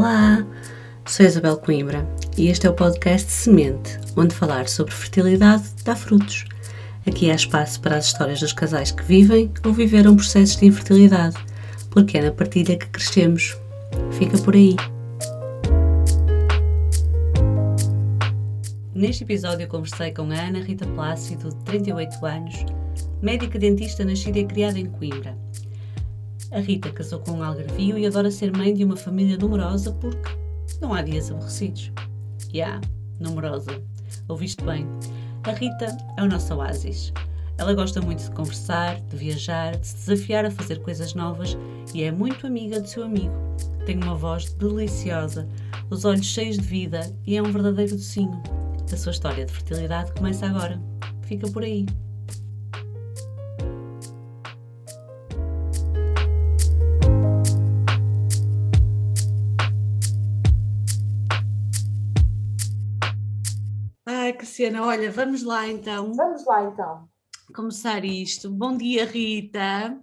Olá, sou Isabel Coimbra e este é o podcast Semente, onde falar sobre fertilidade dá frutos. Aqui há espaço para as histórias dos casais que vivem ou viveram processos de infertilidade, porque é na partilha que crescemos. Fica por aí. Neste episódio conversei com a Ana Rita Plácido, de 38 anos, médica dentista nascida e criada em Coimbra. A Rita casou com um algarvio e adora ser mãe de uma família numerosa porque não há dias aborrecidos. Já, yeah, numerosa. Ouviste bem. A Rita é o nosso oásis. Ela gosta muito de conversar, de viajar, de se desafiar a fazer coisas novas e é muito amiga do seu amigo. Tem uma voz deliciosa, os olhos cheios de vida e é um verdadeiro docinho. A sua história de fertilidade começa agora. Fica por aí. Cristiana, olha, vamos lá então. Vamos lá então. Começar isto. Bom dia, Rita.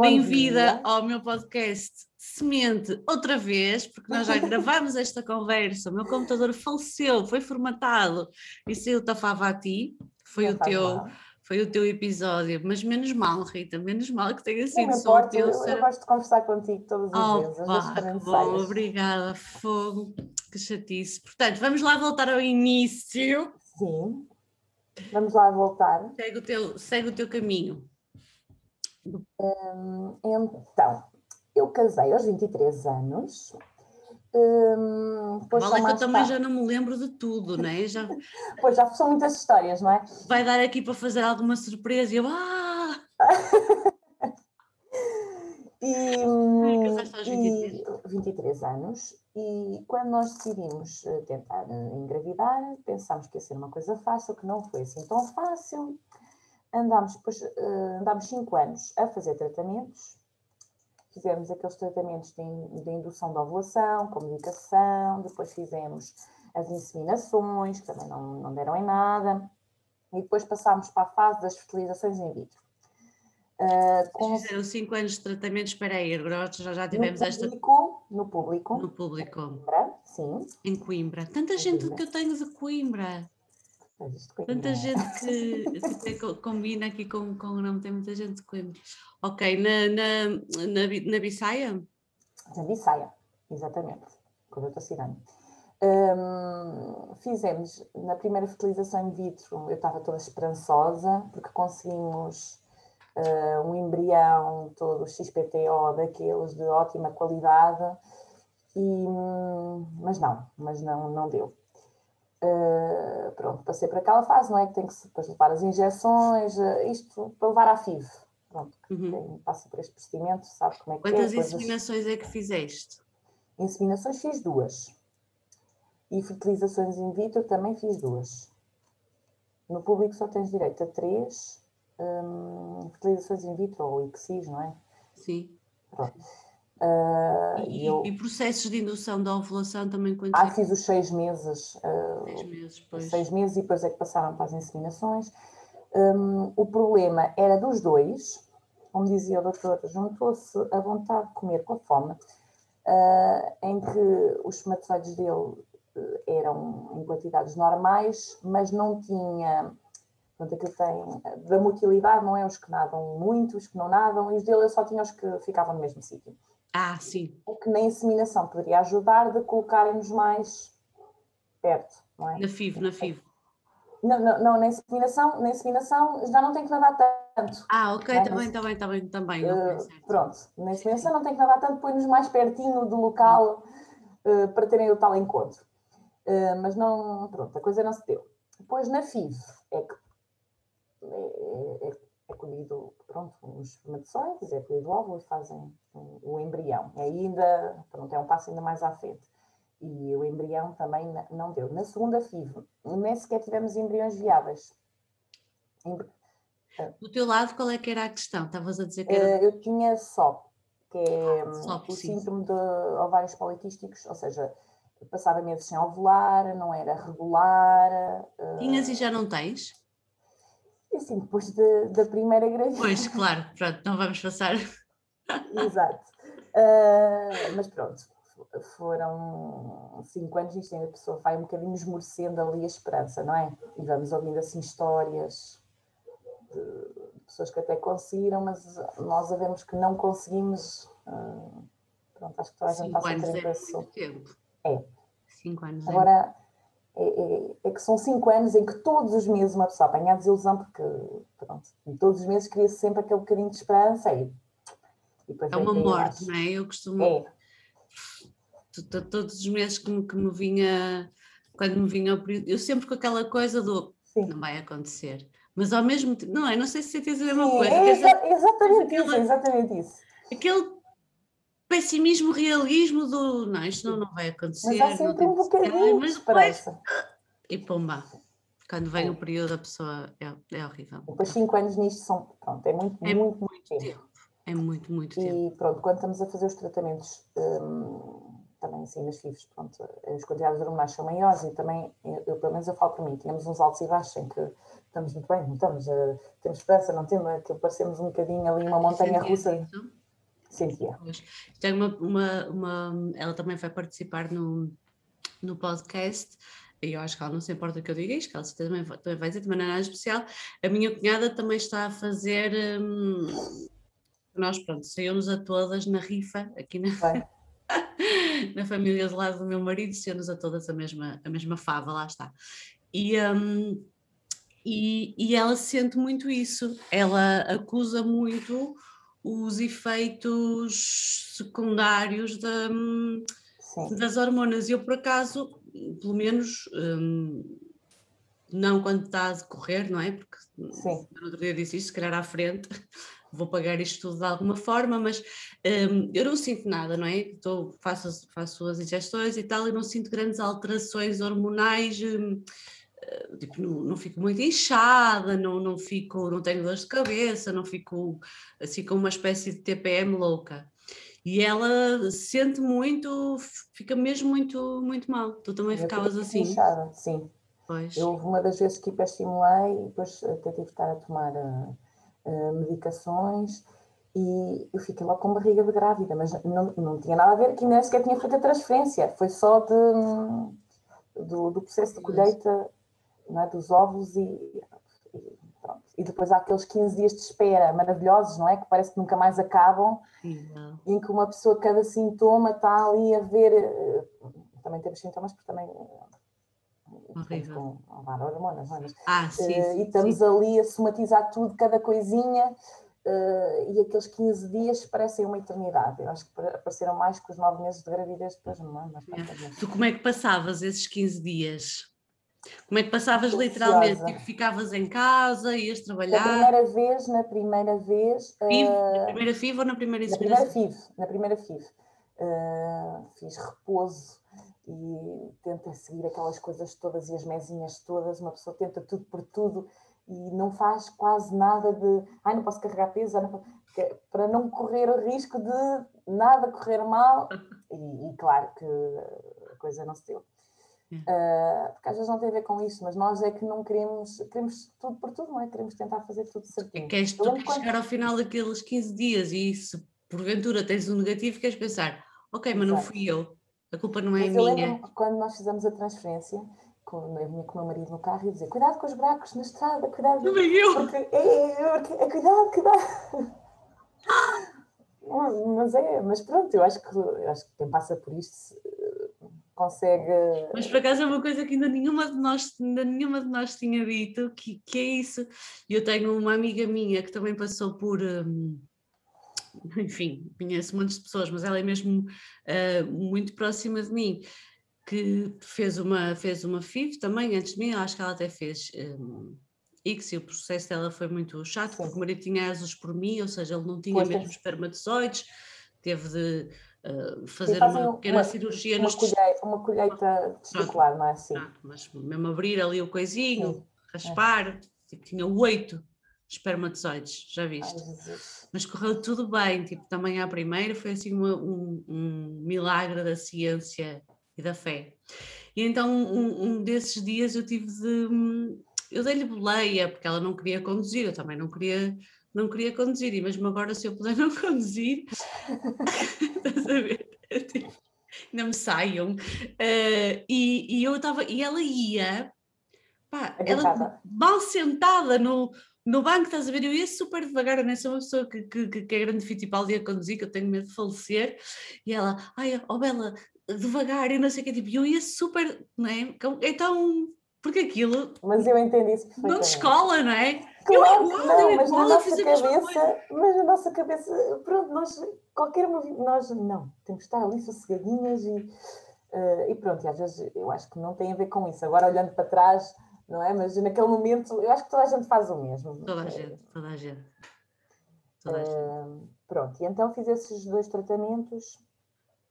Bem-vinda ao meu podcast Semente outra vez, porque nós já gravamos esta conversa. O meu computador faleceu, foi formatado e saiu Tafava a ti. Foi o teu. Foi o teu episódio, mas menos mal, Rita, menos mal que tenha sido só o teu. Eu, eu gosto de conversar contigo todas as oh, vezes. Pá, que bom, obrigada, fogo, que chatice. Portanto, vamos lá voltar ao início. Sim. Vamos lá voltar. Segue o teu, segue o teu caminho. Hum, então, eu casei aos 23 anos. Hum, é que eu também já não me lembro de tudo, não é? Já... pois já são muitas histórias, não é? Vai dar aqui para fazer alguma surpresa e eu. Ah! e, e 23 anos. E quando nós decidimos eh, tentar eh, engravidar, pensámos que ia ser uma coisa fácil, que não foi assim tão fácil. Andámos, depois, eh, andámos cinco anos a fazer tratamentos, fizemos aqueles tratamentos de, de indução da ovulação, com medicação, depois fizemos as inseminações, que também não, não deram em nada, e depois passámos para a fase das fertilizações in vitro. Uh, com... Fizeram 5 anos de tratamento, espera aí, já, já tivemos no esta. Público, no público. No público. Em Coimbra, sim. Em Coimbra. Tanta em gente Coimbra. que eu tenho de Coimbra. Tanta gente que, que combina aqui com, com o nome, tem muita gente de Coimbra. Ok, na, na, na, na Bissaia? Na Bissaia, exatamente, com a doutora Cirane. Um, fizemos na primeira fertilização in vitro, eu estava toda esperançosa, porque conseguimos uh, um embrião todo XPTO daqueles de ótima qualidade, e, mas não, mas não, não deu. Uh, pronto, passei para aquela fase, não é? Que tem que depois levar as injeções, uh, isto para levar à FIV. Pronto, uhum. passa por este procedimento sabe como é que Quantas é. Quantas inseminações é que fizeste? Inseminações fiz duas. E fertilizações in vitro também fiz duas. No público só tens direito a três um, fertilizações in vitro ou ICSIs, não é? Sim. Pronto. Uh, e, eu... e, processos de indução da ovulação também quando Ah, fiz os seis meses. Uh, seis meses, pois. Seis meses e depois é que passaram para as inseminações. Um, o problema era dos dois, como dizia o doutor, juntou-se a vontade de comer com a fome, uh, em que os espermatozoides dele eram em quantidades normais, mas não tinha Portanto, aquilo tem da motilidade, não é os que nadam muito, os que não nadam, e os dele eu só tinha os que ficavam no mesmo sítio. Ah, sim. O que na inseminação poderia ajudar de colocarem-nos mais perto, não é? Na FIV, na FIV. Não, não, não, na inseminação, na inseminação já não tem que nadar tanto. Ah, ok, é? também, também, também, também. Uh, pronto, na inseminação não tem que nadar tanto, põe-nos mais pertinho do local uh, para terem o tal encontro. Uh, mas não, pronto, a coisa não se deu. Depois na FIV é que é, é, é colhido, pronto, os espermatozoides, é colhido o óvulo e fazem o, embrião. E ainda, pronto, é um passo ainda mais à frente. E o embrião também não deu. Na segunda FIV, nem sequer tivemos embriões viáveis. Do teu lado, qual é que era a questão? Estavas a dizer que era... Eh, eu tinha SOP, que é ah, o síndrome de ovários poliquísticos, ou seja, passava meses sem ovular, não era regular. Tinhas e já não tens? E assim, depois de, da primeira gravidez. Pois, claro, pronto, não vamos passar. Exato. Uh, mas pronto, foram cinco anos isto ainda a pessoa vai um bocadinho esmorecendo ali a esperança, não é? E vamos ouvindo assim histórias de pessoas que até conseguiram, mas nós sabemos que não conseguimos. Uh, pronto, acho que toda a gente passa por é isso. Tempo. É. Cinco anos. É Agora, é, é, é, que são cinco anos em que todos os meses uma pessoa apanha a desilusão, porque pronto, todos os meses cria-se sempre aquele bocadinho de esperança e, e é uma morte, não é? Eu costumo. É todos os meses que me, que me vinha, quando me vinha o período, eu sempre com aquela coisa do Sim. não vai acontecer. Mas ao mesmo tempo, não é? Não sei se tem a mesma coisa. É exa exatamente isso, exatamente isso. Aquele pessimismo, realismo do não, isto não, não vai acontecer. Mas há sempre um bocadinho mas depois, E pomba. Quando vem é. o período, a pessoa é, é horrível. Depois cinco anos nisto são, pronto, é muito, é muito, muito tempo. tempo. É muito, muito e, tempo. E pronto, quando estamos a fazer os tratamentos hum, também assim nas FIVs, pronto, as quantidades hormonais são maiores e também, eu, eu, pelo menos eu falo para mim, temos uns altos e baixos em que estamos muito bem, não estamos, uh, temos esperança, não temos, que parecemos um bocadinho ali uma montanha russa. Sentia. Tem uma, uma, uma, ela também vai participar no, no podcast e eu acho que ela não se importa que eu diga isto, que ela também, também vai dizer de maneira especial. A minha cunhada também está a fazer. Hum, nós, pronto, saímos a todas na rifa aqui na, na família do lado do meu marido, sendo-nos a todas a mesma, a mesma fava, lá está. E, um, e, e ela sente muito isso, ela acusa muito os efeitos secundários da, das hormonas. Eu, por acaso, pelo menos, um, não quando está a decorrer, não é? Porque Sim. no outro dia disse isto, se calhar à frente, vou pagar isto tudo de alguma forma, mas um, eu não sinto nada, não é? Estou, faço, faço as ingestões e tal, e não sinto grandes alterações hormonais. Um, eh, tipo, não, não fico muito inchada, não, não fico, não tenho dor de cabeça, não fico assim com uma espécie de TPM louca. E ela sente muito, fica mesmo muito, muito mal. Tu também eu ficavas assim? Inchada, sim. Pois. Eu uma das vezes que hiperestimulei e depois até tive que estar a tomar uh, uh, medicações e eu fiquei logo com barriga de grávida, mas não, não tinha nada a ver que nem sequer tinha feito a transferência, foi só de, do, do processo de colheita é, dos ovos e, e, pronto. E depois há aqueles 15 dias de espera maravilhosos, não é? Que parece que nunca mais acabam, em que uma pessoa, cada sintoma está ali a ver. Eh, também temos sintomas, porque também Horrível. com hormonas, não é? Mas, ah, sim, uh, e estamos sim. ali a somatizar tudo, cada coisinha, uh, e aqueles 15 dias parecem uma eternidade. Eu acho que apareceram mais que os 9 meses de gravidez depois, não é? Mas, é. Tu como é que passavas esses 15 dias? Como é que passavas literalmente? Tipo, ficavas em casa, ias trabalhar? Na primeira vez, na primeira vez. FIV? Uh, na primeira FIV ou na primeira Na primeira FIV, na primeira FIV. Uh, fiz repouso e tenta seguir aquelas coisas todas e as mesinhas todas, uma pessoa tenta tudo por tudo e não faz quase nada de ai, não posso carregar peso, não para não correr o risco de nada correr mal e, e claro que a coisa não se deu. Uh, porque às vezes não tem a ver com isso, mas nós é que não queremos, queremos tudo por tudo, não é? Queremos tentar fazer tudo certinho. Queres, tu queres quando... chegar ao final daqueles 15 dias e se porventura tens um negativo, queres pensar, ok, mas Exato. não fui eu, a culpa não é Mas minha. quando nós fizemos a transferência, com, eu vinha com o meu marido no carro e dizia: Cuidado com os buracos na estrada, cuidado. Não eu. Porque, é, porque, é, cuidado, cuidado. mas é, mas pronto, eu acho que, eu acho que quem passa por isto consegue. Mas por acaso é uma coisa que ainda nenhuma de nós, ainda nenhuma de nós tinha dito, que, que é isso. Eu tenho uma amiga minha que também passou por. Hum, enfim, conheço muitas pessoas, mas ela é mesmo uh, muito próxima de mim, que fez uma, fez uma FIV também antes de mim, acho que ela até fez um, X e o processo dela foi muito chato, Sim. porque o marido tinha asas por mim, ou seja, ele não tinha pois mesmo espermatozoides, teve de uh, fazer uma pequena uma, cirurgia uma, colheita, uma colheita testicular, não é assim? mas mesmo abrir ali o coisinho, Sim. raspar, é. tipo, tinha oito espermatozoides, já viste? Ai, Mas correu tudo bem, tipo, também à primeira foi assim uma, um, um, milagre da ciência e da fé. E então um, um desses dias eu tive de. Hum, eu dei-lhe boleia, porque ela não queria conduzir, eu também não queria, não queria conduzir, e mesmo agora se eu puder não conduzir, estás a ver? Tipo, não me saiam. Uh, e, e eu estava, e ela ia, pá, ela mal sentada no, no banco, estás a ver? Eu ia super devagar, eu nem sou uma pessoa que, que, que é grande Fittipaldi a conduzir, que eu tenho medo de falecer. E ela, ai, oh Bela, devagar, e não sei o que, tipo, eu ia super, não é? Então, porque aquilo. Mas eu entendi isso perfeitamente. Não de escola, não é? Claro, não, mas na nossa cabeça, mas na nossa cabeça, pronto, nós, qualquer movimento, nós não, temos que estar ali sossegadinhas e, uh, e pronto, e às vezes eu acho que não tem a ver com isso. Agora olhando para trás, não é? Mas naquele momento, eu acho que toda a gente faz o mesmo. Toda a gente, toda a gente. Toda a gente. Uh, pronto, e então fiz esses dois tratamentos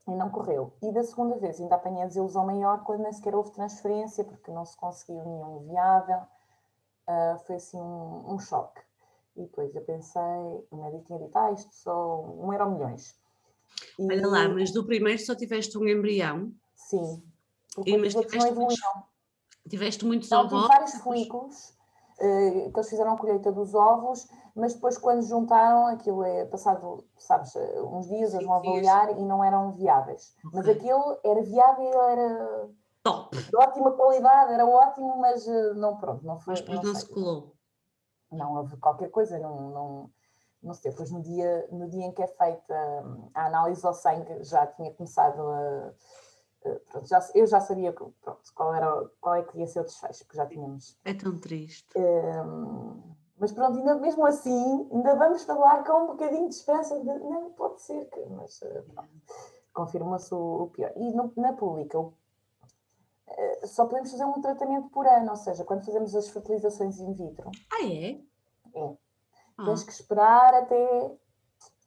e não correu. E da segunda vez ainda apanhei a desilusão maior quando nem sequer houve transferência, porque não se conseguiu nenhum viável. Uh, foi assim um, um, choque. E depois eu pensei, o médico tinha dito, ah, isto só um euro milhões. E... Olha lá, mas do primeiro só tiveste um embrião? Sim. E, mas tiveste muitos, tiveste muitos ovos? Tive vários folículos, uh, que eles fizeram a colheita dos ovos, mas depois quando juntaram, aquilo é passado, sabes, uns dias eles vão avaliar e não eram viáveis. Okay. Mas aquilo era viável, era top, de ótima qualidade, era ótimo, mas eh, não pronto, não foi. Mas depois não, não se colou. Não houve qualquer coisa, não, não, não sei, depois no dia, no dia em que é feita a análise ao sangue já tinha começado a. Pronto, já, eu já sabia pronto, qual, era, qual é que ia ser o desfecho, porque já tínhamos. É tão triste. Um, mas pronto, ainda, mesmo assim, ainda vamos falar com um bocadinho de esperança de não, pode ser que, mas eh, confirma-se o, o, pior. E no, na pública, o, eh, só podemos fazer um tratamento por ano, ou seja, quando fazemos as fertilizações in vitro. Ah, é? É. Ah. Tens que esperar até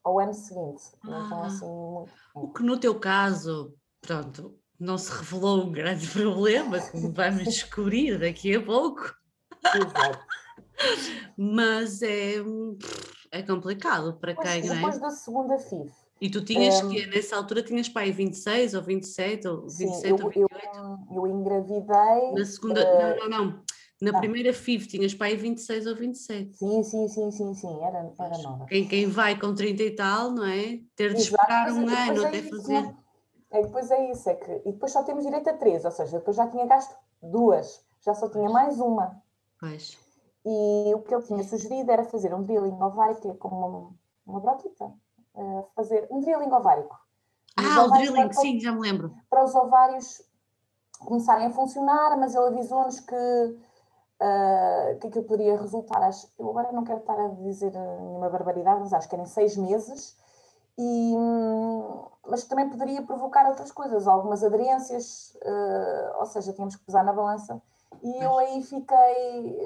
ao ano seguinte. Ah. Então, assim, é. O que no teu caso, pronto, não se revelou um grande problema, como vamos descobrir daqui a pouco. Exato. Mas é, é complicado para depois, quem, é? Depois da segunda FIV. E tu tinhas um, que, nessa altura, tinhas pai 26 ou 27 ou 27 sim, eu, ou 28? Eu, eu engravidei. Na segunda, uh, não, não, não. Na primeira FIV tinhas pai 26 ou 27. Sim, sim, sim, sim, sim, era, era nova. Quem, quem vai com 30 e tal, não é? Ter de esperar um ano até é fazer. É, depois é isso, é que. E depois só temos direito a três, ou seja, depois já tinha gasto duas, já só tinha mais uma. Pois. E o que ele tinha sugerido era fazer um drilling ovárico, que é como uma, uma brotita, uh, fazer um drilling ovárico. Ah, o drilling, para, sim, já me lembro. Para os ovários começarem a funcionar, mas ele avisou-nos que, uh, que aquilo poderia resultar, acho, eu agora não quero estar a dizer nenhuma barbaridade, mas acho que eram seis meses, e, mas também poderia provocar outras coisas, algumas aderências, uh, ou seja, tínhamos que pesar na balança. E eu aí fiquei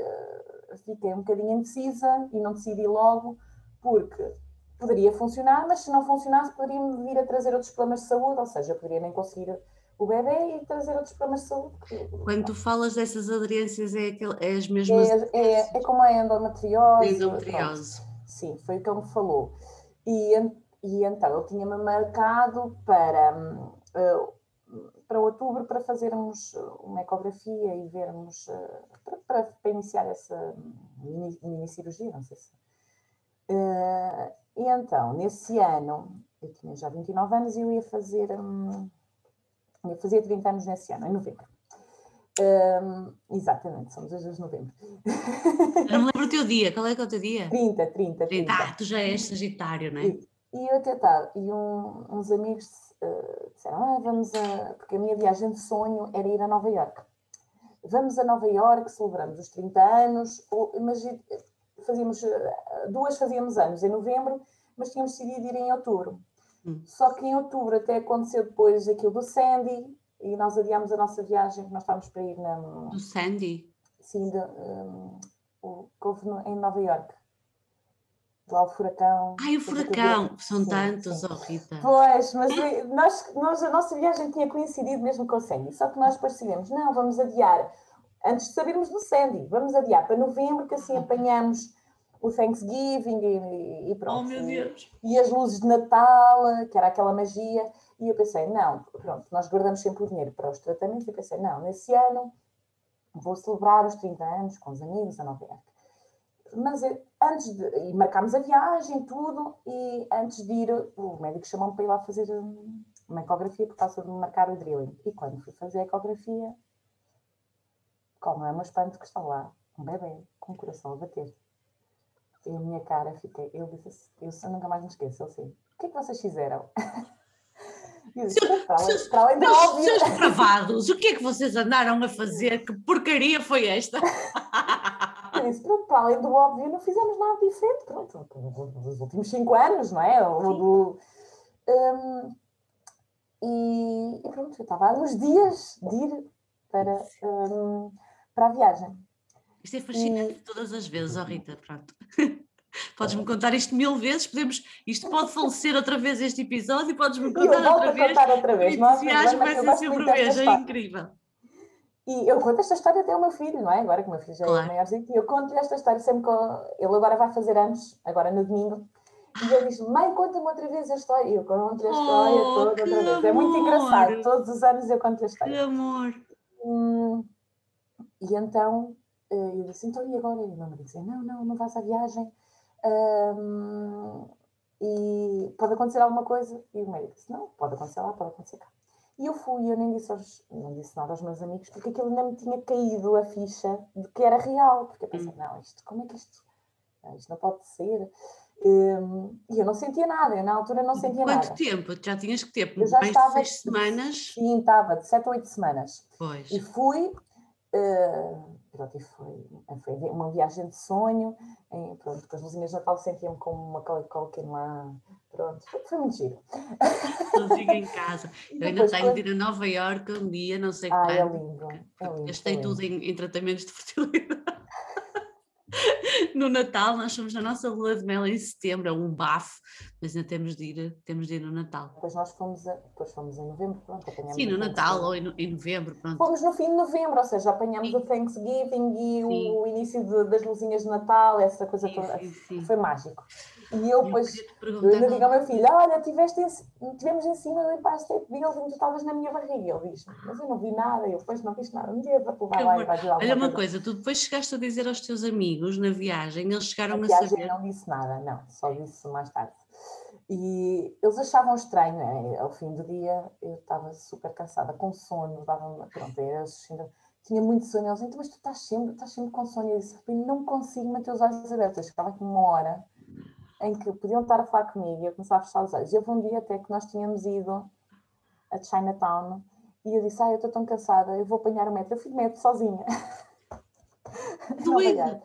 fiquei um bocadinho indecisa e não decidi logo, porque poderia funcionar, mas se não funcionasse, poderia-me vir a trazer outros problemas de saúde, ou seja, poderia nem conseguir o bebê e trazer outros problemas de saúde. Quando tu falas dessas aderências, é, aquele, é as mesmas. É, é, é como a endometriose. Endometriose. Pronto. Sim, foi o que ele me falou. E, e então ele tinha-me marcado para. Uh, para outubro para fazermos uma ecografia e vermos para, para, para, iniciar essa mini, mini, cirurgia, não sei se. Uh, e então, nesse ano, eu tinha já 29 anos e eu ia fazer, um, ia fazer 30 anos nesse ano, em novembro. Um, exatamente, somos as de novembro. Eu não me lembro o teu dia, qual é que é o teu dia? 30, 30, 30. Ah, tu já és Sagitário, não é? E, e eu até estava, e um, uns amigos uh, disseram, ah, vamos a... Porque a minha viagem de sonho era ir a Nova Iorque. Vamos a Nova Iorque, celebramos os 30 anos, ou, imagine, fazíamos, eh, duas fazíamos anos em novembro, mas tínhamos decidido ir em outubro. Hum. Só que em outubro até aconteceu depois aquilo do Sandy, e nós adiámos a nossa viagem, nós estávamos para ir na... Do Sandy? Sim, de, um, o que houve no, em Nova Iorque lá o furacão. Ai, o furacão! São sim, tantos, sim. oh Rita. Pois, mas nós, nós, a nossa viagem tinha coincidido mesmo com o Sandy, só que nós decidimos, não, vamos adiar, antes de sabermos do Sandy, vamos adiar para novembro, que assim apanhamos o Thanksgiving e, e pronto. Oh, meu Deus! E, e as luzes de Natal, que era aquela magia, e eu pensei, não, pronto, nós guardamos sempre o dinheiro para os tratamentos, e pensei, não, nesse ano vou celebrar os 30 anos com os amigos a Nova Iorque mas antes de. E marcámos a viagem, tudo, e antes de ir, o médico chamou-me para ir lá fazer um, uma ecografia por causa de marcar o drilling. E quando fui fazer a ecografia, como é o meu espanto que está lá, um bebê com o coração a bater. E a minha cara fiquei, eu disse assim, eu nunca mais me esqueço, eu assim, o que é que vocês fizeram? Eu disse, para, além, para além. Seus o que é que vocês andaram a fazer? Que porcaria foi esta? Eu disse, pronto, para além do óbvio, não fizemos nada diferente, pronto, nos últimos cinco anos, não é? Do, um, e, e, pronto, eu estava nos dias de ir para, um, para a viagem. Isto é fascinante e... todas as vezes, oh Rita, pronto. Podes-me contar isto mil vezes, podemos, isto pode falecer outra vez este episódio, podes-me contar, outra vez. contar outra vez. Não vai ser sempre o mesmo, é incrível. E eu conto esta história até ao meu filho, não é? Agora que o meu filho já é claro. maiorzinho, e eu conto-lhe esta história sempre que ele agora vai fazer anos, agora no domingo, e ele diz: Mãe, conta-me outra vez a história. E eu conto a história oh, toda outra vez. Amor. É muito engraçado, todos os anos eu conto a história. Que amor! Hum, e então eu disse: Então e agora? E o meu marido disse: Não, não, não vais à viagem. Um, e pode acontecer alguma coisa? E o médico disse: Não, pode acontecer lá, pode acontecer cá. E eu fui, eu nem disse, aos, não disse nada aos meus amigos, porque aquilo ainda me tinha caído a ficha de que era real. Porque eu pensei: hum. Não, isto, como é que isto. Isto não pode ser. Um, e eu não sentia nada, eu na altura não sentia Quanto nada. Quanto tempo? Já tinhas que ter? Eu já mais estava, de seis semanas? Sim, estava, de sete a oito semanas. Pois. E fui, uh, pronto, e foi, foi uma viagem de sonho, e pronto, com as luzinhas de Natal sentia-me como uma Culkin lá, pronto, foi muito giro. Sozinha em casa. Eu ainda tenho de ir a Nova Iorque um dia, não sei ah, quando. Ah, é lindo, é lindo. Gastei é tudo em, em tratamentos de fertilidade no Natal, nós somos na nossa lua de mel em setembro, é um bafo, mas ainda temos de ir, temos de ir no Natal. Depois nós fomos, a, depois fomos em novembro, pronto, apanhamos Sim, no Natal ou em, em, novembro, pronto. Fomos no fim de novembro, ou seja, apanhamos sim. o Thanksgiving e sim. o início de, das luzinhas de Natal, essa coisa sim, toda, foi mágico. E eu depois, eu ainda digo ao meu filho, olha, tiveste em, tivemos em cima do Empire State Building, tu estavas na minha barriga. Ele diz, mas eu não vi nada, eu depois não vi nada. Um dia vou levar lá e vai Olha uma coisa, tu depois chegaste a dizer aos teus amigos na viagem, eles chegaram a, a viagem saber... não disse nada, não, só disse mais tarde. E eles achavam estranho, né? ao fim do dia eu estava super cansada, com sono, dava pronto, eles ainda tinha muito sono, eles então, mas tu estás sempre, estás sempre com sono, e eu disse, não consigo manter os olhos abertos, eu ficava aqui uma hora em que podiam estar a falar comigo e eu começava a fechar os olhos. E houve um dia até que nós tínhamos ido a Chinatown e eu disse, ah, eu estou tão cansada, eu vou apanhar o metro. Eu fui de metro sozinha. Doido!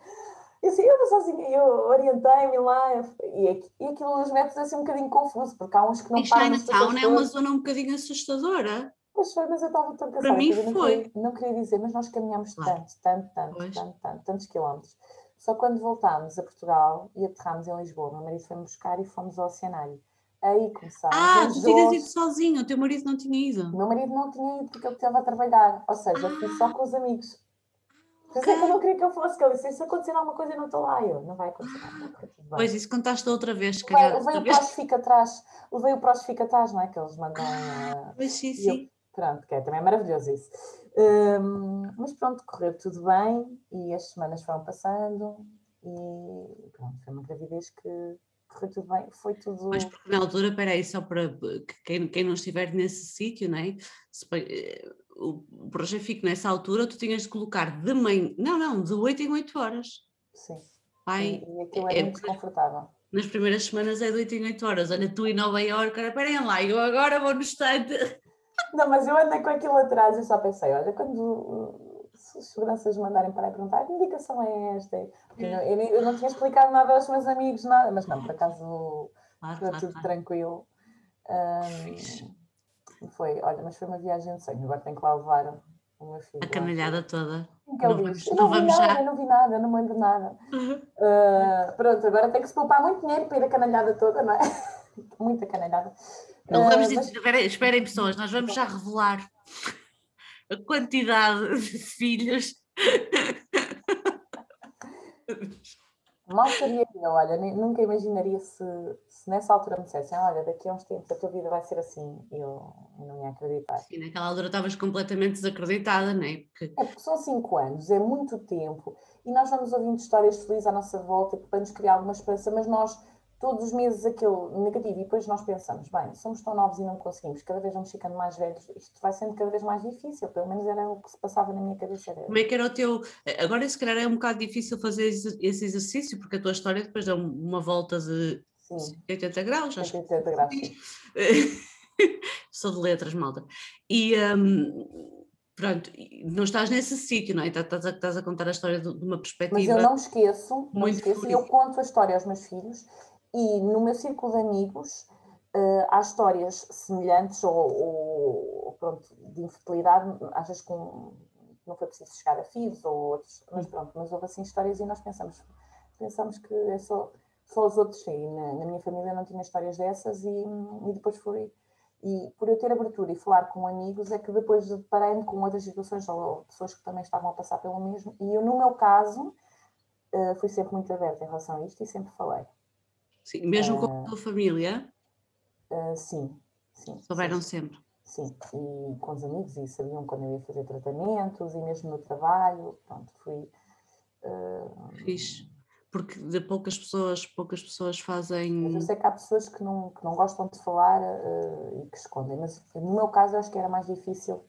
E assim, eu sozinha, eu orientei-me lá e, e aquilo dos metros é assim um bocadinho confuso, porque há uns que não e param. Chinatown é uma zona um bocadinho assustadora. Pois foi, mas eu estava tão cansada. Para mim foi. Não queria, não queria dizer, mas nós caminhamos claro. tanto, tanto, tanto, pois. tanto, tanto, tantos quilómetros só quando voltámos a Portugal e aterramos em Lisboa, meu marido foi-me buscar e fomos ao oceanário. Aí começaram. Ah, tu tinhas ido sozinho, o teu marido não tinha ido. Meu marido não tinha ido porque ele estava a trabalhar, ou seja, ah. eu fui só ah. com os amigos. É que eu não queria que eu fosse, que ele disse: se acontecer alguma coisa, eu não estou lá. Eu, não vai acontecer nada. Pois, isso contaste outra vez, se calhar. Levei o prós fica atrás, levei o prós fica atrás, não é? Que eles mandam. Ah, pois sim, sim. Eu, pronto, que é, também é maravilhoso isso. Um, mas pronto, correu tudo bem e as semanas foram passando e pronto, foi uma gravidez que correu tudo bem, foi tudo. Mas porque na altura, peraí, só para quem, quem não estiver nesse sítio, é? Se, eh, o projeto fica nessa altura, tu tinhas de colocar de manhã, não, não, de 8 em 8 horas. Sim. Pai, e aquilo é, é muito desconfortável. Nas primeiras semanas é de 8 em 8 horas. Olha, tu em Nova Iorque, esperem lá, eu agora vou no estante. Não, mas eu andei com aquilo atrás e só pensei, olha, quando os seguranças mandarem para perguntar que indicação é esta? Porque eu, eu, não tinha explicado nada aos meus amigos, nada, mas não, por acaso foi tudo tranquilo. Um, foi, olha, mas foi uma viagem de sonho, agora tenho que lá levar o meu filho. A canalhada toda. Não, vamos, não, não vi nada, já. não vi nada, não me lembro nada. Uhum. Uh, pronto, agora tem que se poupar muito dinheiro para ir a canalhada toda, não é? Muita canalhada. Não vamos uh, mas... esperem pessoas, nós vamos já revelar a quantidade de filhos. Mal seria eu, olha, nunca imaginaria se, se nessa altura me dissessem, olha, daqui a uns tempos a tua vida vai ser assim, eu, eu não ia acreditar. Sim, naquela altura estavas completamente desacreditada, não é? Porque... É porque são cinco anos, é muito tempo, e nós vamos ouvindo histórias felizes à nossa volta para nos criar alguma esperança, mas nós todos os meses aquele negativo, e depois nós pensamos, bem, somos tão novos e não conseguimos, cada vez vamos ficando mais velhos, isto vai sendo cada vez mais difícil, pelo menos era o que se passava na minha cabeça. Como é que era o teu. Agora, se calhar, é um bocado difícil fazer esse exercício, porque a tua história depois dá uma volta de Sim. 80 graus, acho 80 graus. Sou de letras, malta. E. Um, pronto, não estás nesse sítio, não é? Estás a, estás a contar a história de uma perspectiva. Mas eu não me esqueço, não me esqueço, eu conto a história aos meus filhos e no meu círculo de amigos uh, há histórias semelhantes ou, ou, pronto, de infertilidade, às vezes com, não foi preciso chegar a filhos ou outros, mas pronto, mas houve assim histórias e nós pensamos, pensamos que é só, só os outros, e na, na minha família não tinha histórias dessas e, e depois foi e por eu ter abertura e falar com amigos, é que depois deparei-me com outras situações ou pessoas que também estavam a passar pelo mesmo. E eu, no meu caso, uh, fui sempre muito aberta em relação a isto e sempre falei. Sim, mesmo com a tua família? Uh, sim, sim. Souberam sim. sempre? Sim, e com os amigos, e sabiam quando eu ia fazer tratamentos, e mesmo no trabalho, pronto, fui... Uh, Fixe porque de poucas pessoas, poucas pessoas fazem. Mas eu sei que há pessoas que não, que não gostam de falar uh, e que escondem, mas no meu caso eu acho que era mais difícil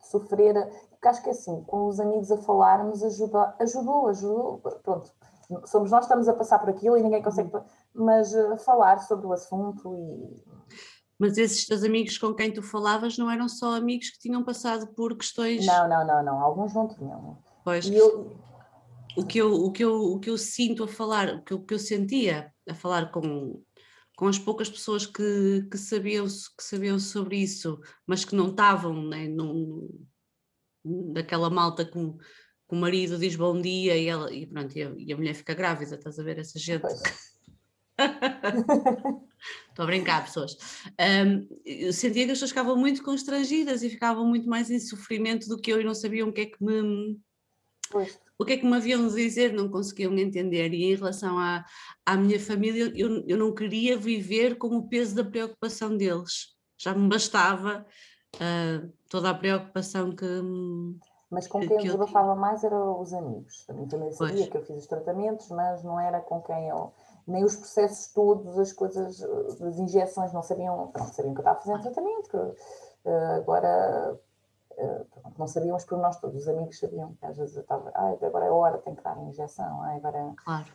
sofrer, porque acho que é assim, com os amigos a falarmos ajuda, ajudou, ajudou, pronto, somos nós que estamos a passar por aquilo e ninguém consegue, uhum. Mas uh, falar sobre o assunto e. Mas esses teus amigos com quem tu falavas não eram só amigos que tinham passado por questões. Não, não, não, não. Alguns não tinham. Pois. Eu, o que eu, o que eu, o que eu sinto a falar, o que eu, o que eu sentia a falar com, com as poucas pessoas que, que, sabiam, que sabiam sobre isso, mas que não estavam né, num, daquela malta com, que o marido diz bom dia e, ela, e, pronto, e, a, e a mulher fica grávida, estás a ver essa gente? Estou a brincar, pessoas. Um, eu sentia que as pessoas ficavam muito constrangidas e ficavam muito mais em sofrimento do que eu e não sabiam o que é que me. Pois o que é que me haviam de dizer, não conseguiam entender. E em relação à, à minha família, eu, eu não queria viver com o peso da preocupação deles. Já me bastava uh, toda a preocupação que. Mas com quem eu desabafava mais eram os amigos. A minha família sabia pois. que eu fiz os tratamentos, mas não era com quem eu. Nem os processos todos, as coisas, as injeções, não sabiam. Pronto, sabiam que eu estava fazendo tratamento, que uh, agora eh, não sabíamos por nós todos, os amigos sabiam que às vezes eu estava, ah, agora é hora, tem que dar a injeção, ah, agora. É claro,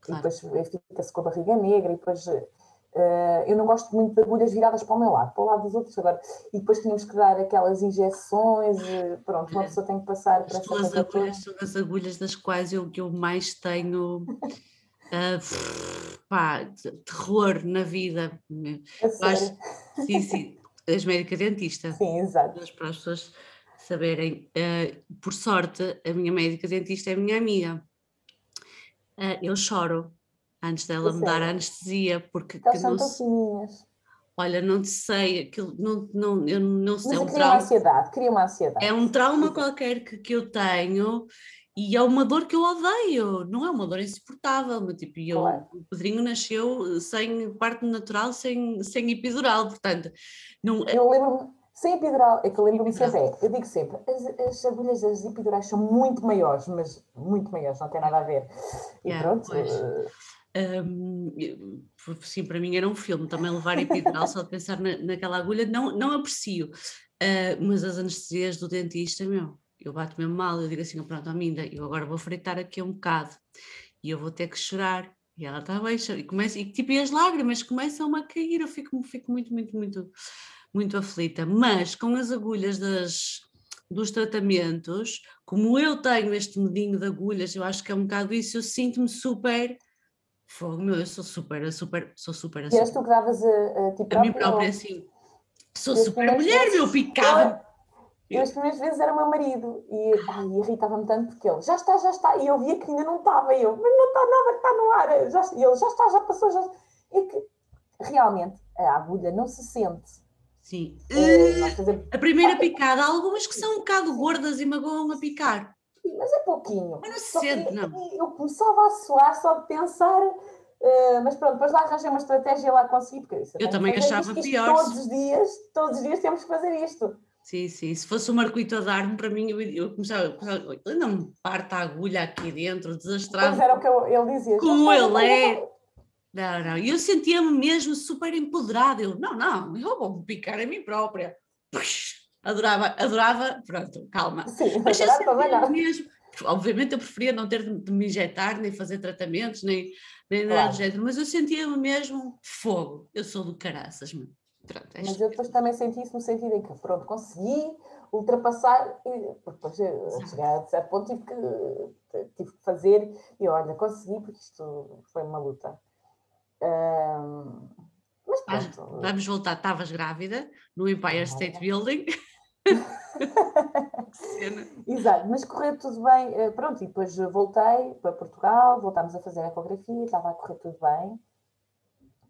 claro. E depois fica-se com a barriga negra, e depois. Uh, eu não gosto muito de agulhas viradas para o meu lado, para o lado dos outros agora. E depois tínhamos que dar aquelas injeções, pronto, uma pessoa tem que passar para essa coisa agulhas são as agulhas das quais eu, eu mais tenho uh, pá, terror na vida. Acho, sim, sim, as médica dentista. Sim, exato. Para as pessoas saberem. Uh, por sorte, a minha médica dentista é a minha amiga. Uh, eu choro antes dela me dar anestesia, porque. Elas são fininhas. Olha, não sei, aquilo, não, não, eu não sei. Mas é um cria trauma, uma ansiedade, cria uma ansiedade. É um trauma qualquer que, que eu tenho e é uma dor que eu odeio, não é uma dor insuportável, mas tipo, eu, claro. o Pedrinho nasceu sem parte natural, sem, sem epidural, portanto, não... Eu lembro-me, sem epidural, é que eu lembro-me sempre, é, eu digo sempre, as, as agulhas das epidurais são muito maiores, mas muito maiores, não tem nada a ver. E yeah, pronto. Um, sim, para mim era um filme também levar epidural só de pensar na, naquela agulha, não, não aprecio, uh, mas as anestesias do dentista, meu, eu bato mesmo mal, eu digo assim, pronto, Aminda, eu agora vou fritar aqui um bocado e eu vou ter que chorar. E ela está bem, e, começa, e tipo, e as lágrimas começam a cair, eu fico, fico muito, muito, muito muito aflita, mas com as agulhas das, dos tratamentos, como eu tenho este medinho de agulhas, eu acho que é um bocado isso, eu sinto-me super. Fogo, meu, eu sou super, super, sou super assim. E és tu que davas a, a ti própria? A mim própria, assim. Sou super mulher, vezes, meu, picava. Eu, as primeiras vezes era o meu marido e irritava-me tanto porque ele já está, já está, e eu via que ainda não estava, e eu, mas não está nada, está no ar, já, e ele já está, já passou, já. E que realmente a agulha não se sente Sim. Uh, a primeira picada, há algumas que são um bocado gordas e magoam a picar. Sim, mas é pouquinho. Mas não se sente, não. Eu começava a suar só de pensar, uh, mas pronto, depois lá arranjei uma estratégia lá consegui, porque isso, eu também achava isto, pior. Todos os dias, todos os dias temos que fazer isto. Sim, sim. Se fosse o Marquito a dar-me, para mim, eu, eu começava, não me parta a agulha aqui dentro, desastrado. Pois era o que eu, ele dizia. Como ele é. Não, não. E eu sentia-me mesmo super empoderada. Eu, não, não, eu vou picar a mim própria. Puxa, adorava, adorava, pronto, calma. Sim, mas eu sentia mesmo. Obviamente eu preferia não ter de, de me injetar, nem fazer tratamentos, nem, nem claro. nada do género, mas eu sentia-me mesmo fogo. Eu sou do caraças, mano. Pronto, é mas eu depois também senti isso no sentido em que, pronto, consegui ultrapassar, e depois a chegar a certo ponto tive que, tive que fazer, e olha, consegui porque isto foi uma luta. Um, mas pronto. Vamos voltar, estavas grávida no Empire State Building. Exato, mas correu tudo bem. Eh, pronto, e depois voltei para Portugal, voltámos a fazer a ecografia, estava a correr tudo bem.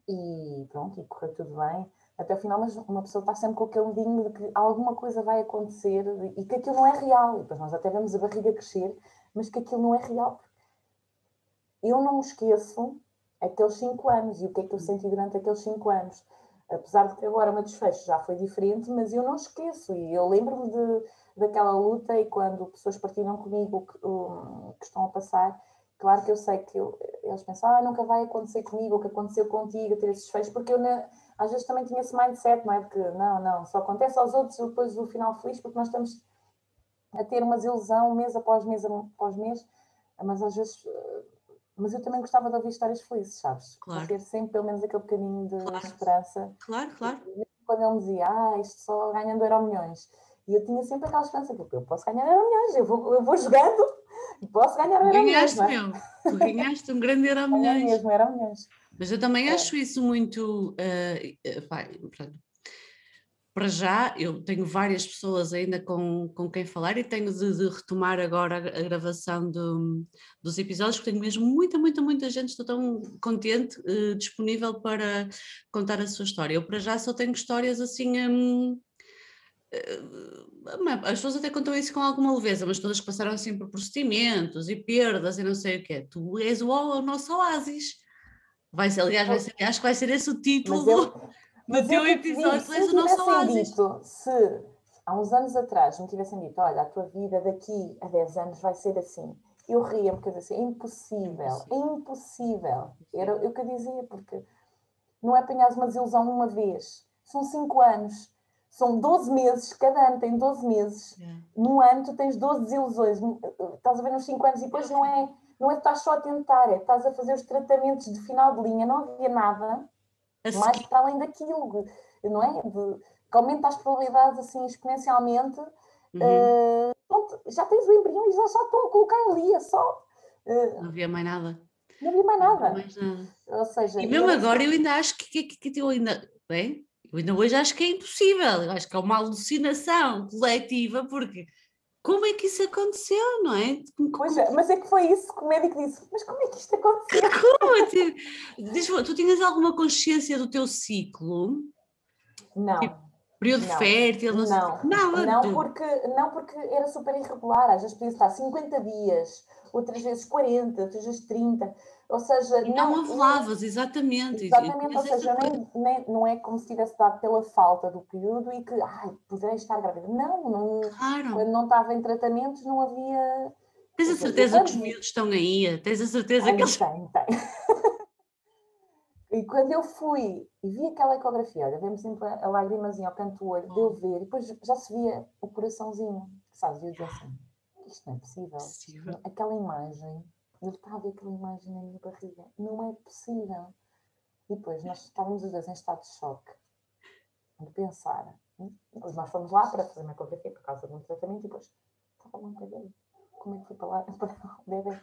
E pronto, e correu tudo bem até o final, mas uma pessoa está sempre com aquele medinho de que alguma coisa vai acontecer e que aquilo não é real. E depois nós até vemos a barriga crescer, mas que aquilo não é real. Eu não me esqueço aqueles cinco anos e o que é que eu senti durante aqueles cinco anos. Apesar de que agora o meu desfecho já foi diferente, mas eu não esqueço. E eu lembro-me de, daquela luta e quando pessoas partilham comigo que, que estão a passar, claro que eu sei que eu, eles pensam, ah, nunca vai acontecer comigo o que aconteceu contigo, ter esses desfechos, porque eu na, às vezes também tinha esse mindset, não é? De que não, não, só acontece aos outros depois o final feliz, porque nós estamos a ter uma desilusão mês após mês após mês, mas às vezes. Eh, mas eu também gostava de ouvir histórias felizes, sabes? Claro. Ter sempre pelo menos aquele bocadinho de claro. esperança. Claro, claro. Quando ele me dizia, ah, isto só ganhando euro milhões. E eu tinha sempre aquela esperança, porque eu posso ganhar euro milhões, eu vou, eu vou jogando posso ganhar euro milhões. Ganhaste, é? meu. Tu ganhaste um grande euro milhões. mesmo, euro milhões. Mas eu também é. acho isso muito. Uh, para já, eu tenho várias pessoas ainda com, com quem falar e tenho de, de retomar agora a, gravação do, dos episódios, porque tenho mesmo muita, muita, muita gente, estou tão contente, uh, disponível para contar a sua história. Eu, para já, só tenho histórias assim. Um, as pessoas até contam isso com alguma leveza, mas todas que passaram assim por procedimentos e perdas e não sei o quê. Tu és o, o nosso oásis Vai ser, aliás, vai ser, acho que vai ser esse o título do, do teu episódio, se o nosso oásis. Dito, se há uns anos atrás me tivessem dito, olha, a tua vida daqui a 10 anos vai ser assim, eu ria porque eu dizia, é impossível, é impossível. Era o que eu dizia, porque não é apanhar uma desilusão uma vez, são 5 anos, são 12 meses, cada ano tem 12 meses, yeah. num ano tu tens 12 desilusões, estás a ver nos 5 anos e depois não é não é que estás só a tentar, é que estás a fazer os tratamentos de final de linha, não havia nada mais para além daquilo, não é? De, que aumenta as probabilidades assim exponencialmente. Uhum. Uh, pronto, já tens o embrião e já, já estão a colocar ali, é só. Uh, não havia mais nada. Não havia mais nada. Mais nada. Ou seja, e mesmo agora eu ainda acho que, que, que, que eu ainda. Bem, eu ainda hoje acho que é impossível. Eu acho que é uma alucinação coletiva, porque como é que isso aconteceu, não é? Pois é, mas é que foi isso que o médico disse. Mas como é que isto aconteceu? Como? Diz, tu tinhas alguma consciência do teu ciclo? Não. Tipo, período não, fértil? Não, não, não, não porque, não porque era super irregular. Às vezes podia estar 50 dias, outras vezes 40, outras vezes 30. Ou seja, e não, não ovulavas, exatamente. Exatamente, ou seja, nem, nem, não é como se tivesse dado pela falta do período e que, ai, poderei estar grávida. Não, não claro. quando não estava em tratamentos não havia... Tens a certeza que os miúdos estão aí? Tens a certeza tem, que eles... Tem, tem. e quando eu fui e vi aquela ecografia, olha, vemos sempre a lágrimazinha ao canto do olho, oh. de eu ver, e depois já se via o coraçãozinho, sabes? E eu dizia assim, isto não é possível. possível. Aquela imagem ele está a ver aquela imagem na minha barriga. Não é possível. E depois nós estávamos os dois em estado de choque. De pensar. Nós fomos lá para fazer uma ecografia por causa de um tratamento e depois estava lá um bocadinho. Como é que fui para lá? Para o bebê.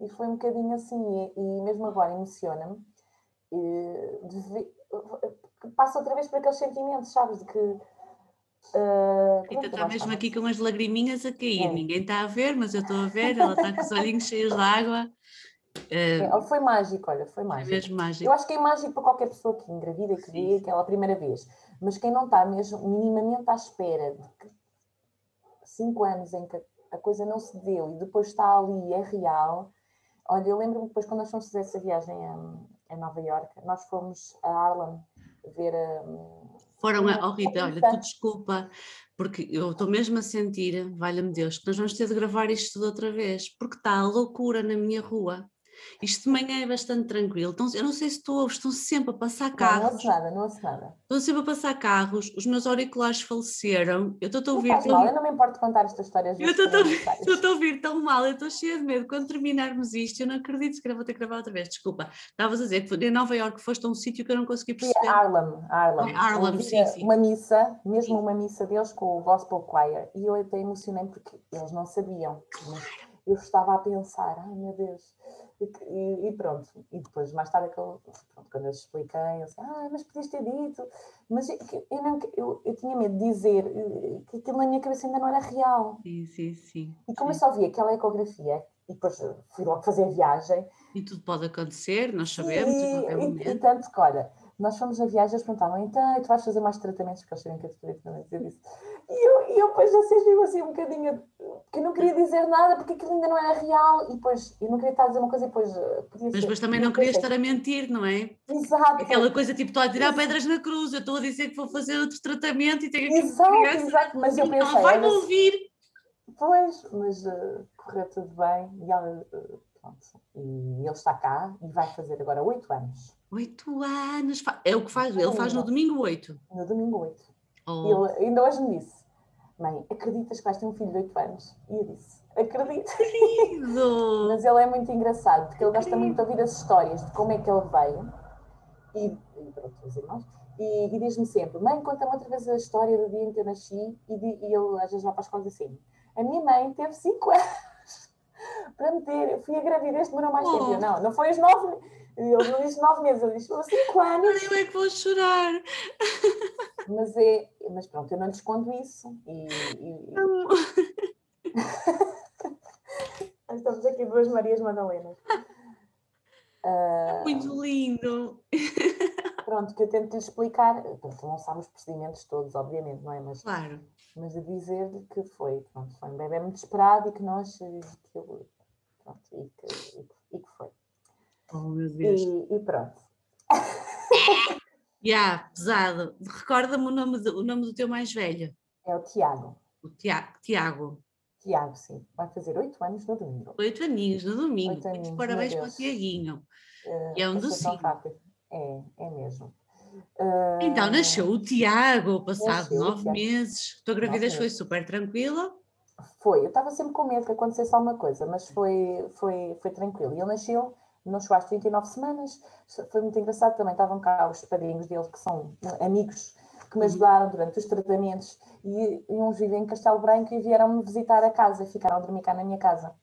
E foi um bocadinho assim. E, e mesmo agora emociona-me. Passa outra vez por aqueles sentimentos, sabes? De que Uh, Rita está mesmo aqui com as lagriminhas a cair. É. Ninguém está a ver, mas eu estou a ver. Ela está com os olhinhos cheios de água. Uh, foi mágico, olha, foi mágico. mesmo mágico. Eu acho que é mágico para qualquer pessoa que engravida, que vê aquela primeira vez. Mas quem não está mesmo minimamente à espera de que cinco anos em que a coisa não se deu e depois está ali é real. Olha, eu lembro-me depois quando nós fomos fazer essa viagem a, a Nova York, nós fomos a Harlem ver a foram a. Oh, Rita, olha, tu desculpa, porque eu estou mesmo a sentir, valha-me Deus, que nós vamos ter de gravar isto tudo outra vez, porque está a loucura na minha rua. Isto de manhã é bastante tranquilo. Então, eu não sei se ouves, estão sempre a passar Não, carros. não ouço nada, não nada. Estão sempre a passar carros. Os meus auriculares faleceram. Eu estou a Não ouvir tão- mal, eu não me importo de contar estas histórias. Eu estou estou a ouvir tão mal, eu estou cheia de medo. Quando terminarmos isto, eu não acredito que vou ter que gravar outra vez. Desculpa. Estavas a dizer que em Nova Iorque foste a um sítio que eu não consegui perceber. a Harlem, Harlem. Ah, Harlem, Ouvi sim, sim. Uma missa, mesmo Sim. uma missa deles com o Gospel Choir, e eu até emocionei porque eles não sabiam. Mas eu estava a pensar, ai meu Deus. E, e- e pronto. E depois, mais tarde, eu, pronto, quando eu expliquei, eu disse, ah, mas podias ter dito. Mas eu, eu, não, eu, eu tinha medo de dizer eh, que aquilo na minha cabeça ainda não era real. Sim, sim, sim. E como eu sim. só vi aquela ecografia, e depois fui logo fazer a viagem, E tudo pode acontecer, nós sabemos, e, e- e tanto que, olha, nós fomos na viagem, eles perguntavam, então, e tu vais fazer mais tratamentos, porque eles sabiam que eu te tratamentos, eu disse. E eu, e eu depois já senti assim um bocadinho, que eu não queria dizer nada, porque aquilo ainda não era real, e depois, eu não queria estar a dizer uma coisa e depois eh, podia Mas depois também não querias estar a mentir, não é? Exato, Aquela coisa tipo, estou a tirar pedras na cruz, eu estou a dizer que vou fazer outro tratamento e tenho uma exato, criança. exato, mas eu Ela pensei, vai-me olha, se- ouvir. pois, mas eh, correu tudo bem, e ela, eh, pronto, e ele está cá, e vai fazer agora oito anos, Oito anos. É o que faz, ele faz no domingo oito. no domingo oito. E Oh, ele ainda hoje me disse: Mãe, acreditas que vais ter um filho de 8 anos? E eu disse: Acredito. querido! Mas ele é muito engraçado, porque ele gosta muito de ouvir as histórias de como é que ele veio. E, e pronto, os irmãos. E, e diz-me sempre: Mãe, conta-me outra vez a história do dia em que eu nasci. E, e ele às vezes vai para a escola e diz assim: A minha mãe teve 5 anos para me ter. Eu fui a gravidez, demorou mais tempo. Eu, Oh. não, não foi os 9. Ele não disse 9 meses, ele disse 5 anos. Eu é que vou chorar. Mas, é, mas pronto, eu não lhe escondo isso. E, e- Estamos aqui duas Marias Madalenas. Ah, Muito lindo. pronto, que eu tento lhe explicar. Pronto, não sabe os procedimentos todos, obviamente, não é? Mas, Claro. mas a dizer-lhe que foi, pronto, foi um bebê muito esperado e que nós. Que eu, pronto, e que, e e que foi. Oh, meu Deus. E, e pronto. Já, pesado. Recorda-me o nome, do, o nome do teu mais velho. É o Tiago. O Tiago. Tiago. Tiago, sim. Vai fazer oito anos no domingo. Oito aninhos no domingo. Oito Muitos aninhos, parabéns para o. Tiaguinho. E é um docinho. É, é mesmo. Então, Ah, nasceu o Tiago, passado nasceu nove Tiago. meses. A tua gravidez foi super tranquila. Foi, eu estava sempre com medo que acontecesse alguma coisa, mas foi, foi, foi tranquilo. E ele nasceu, não chegou às 39 semanas, foi muito engraçado também. Estavam cá os padrinhos dele, que são amigos, que me Uhum. ajudaram durante os tratamentos, e, e uns vivem em Castelo Branco e vieram-me visitar a casa, ficaram a dormir cá na minha casa.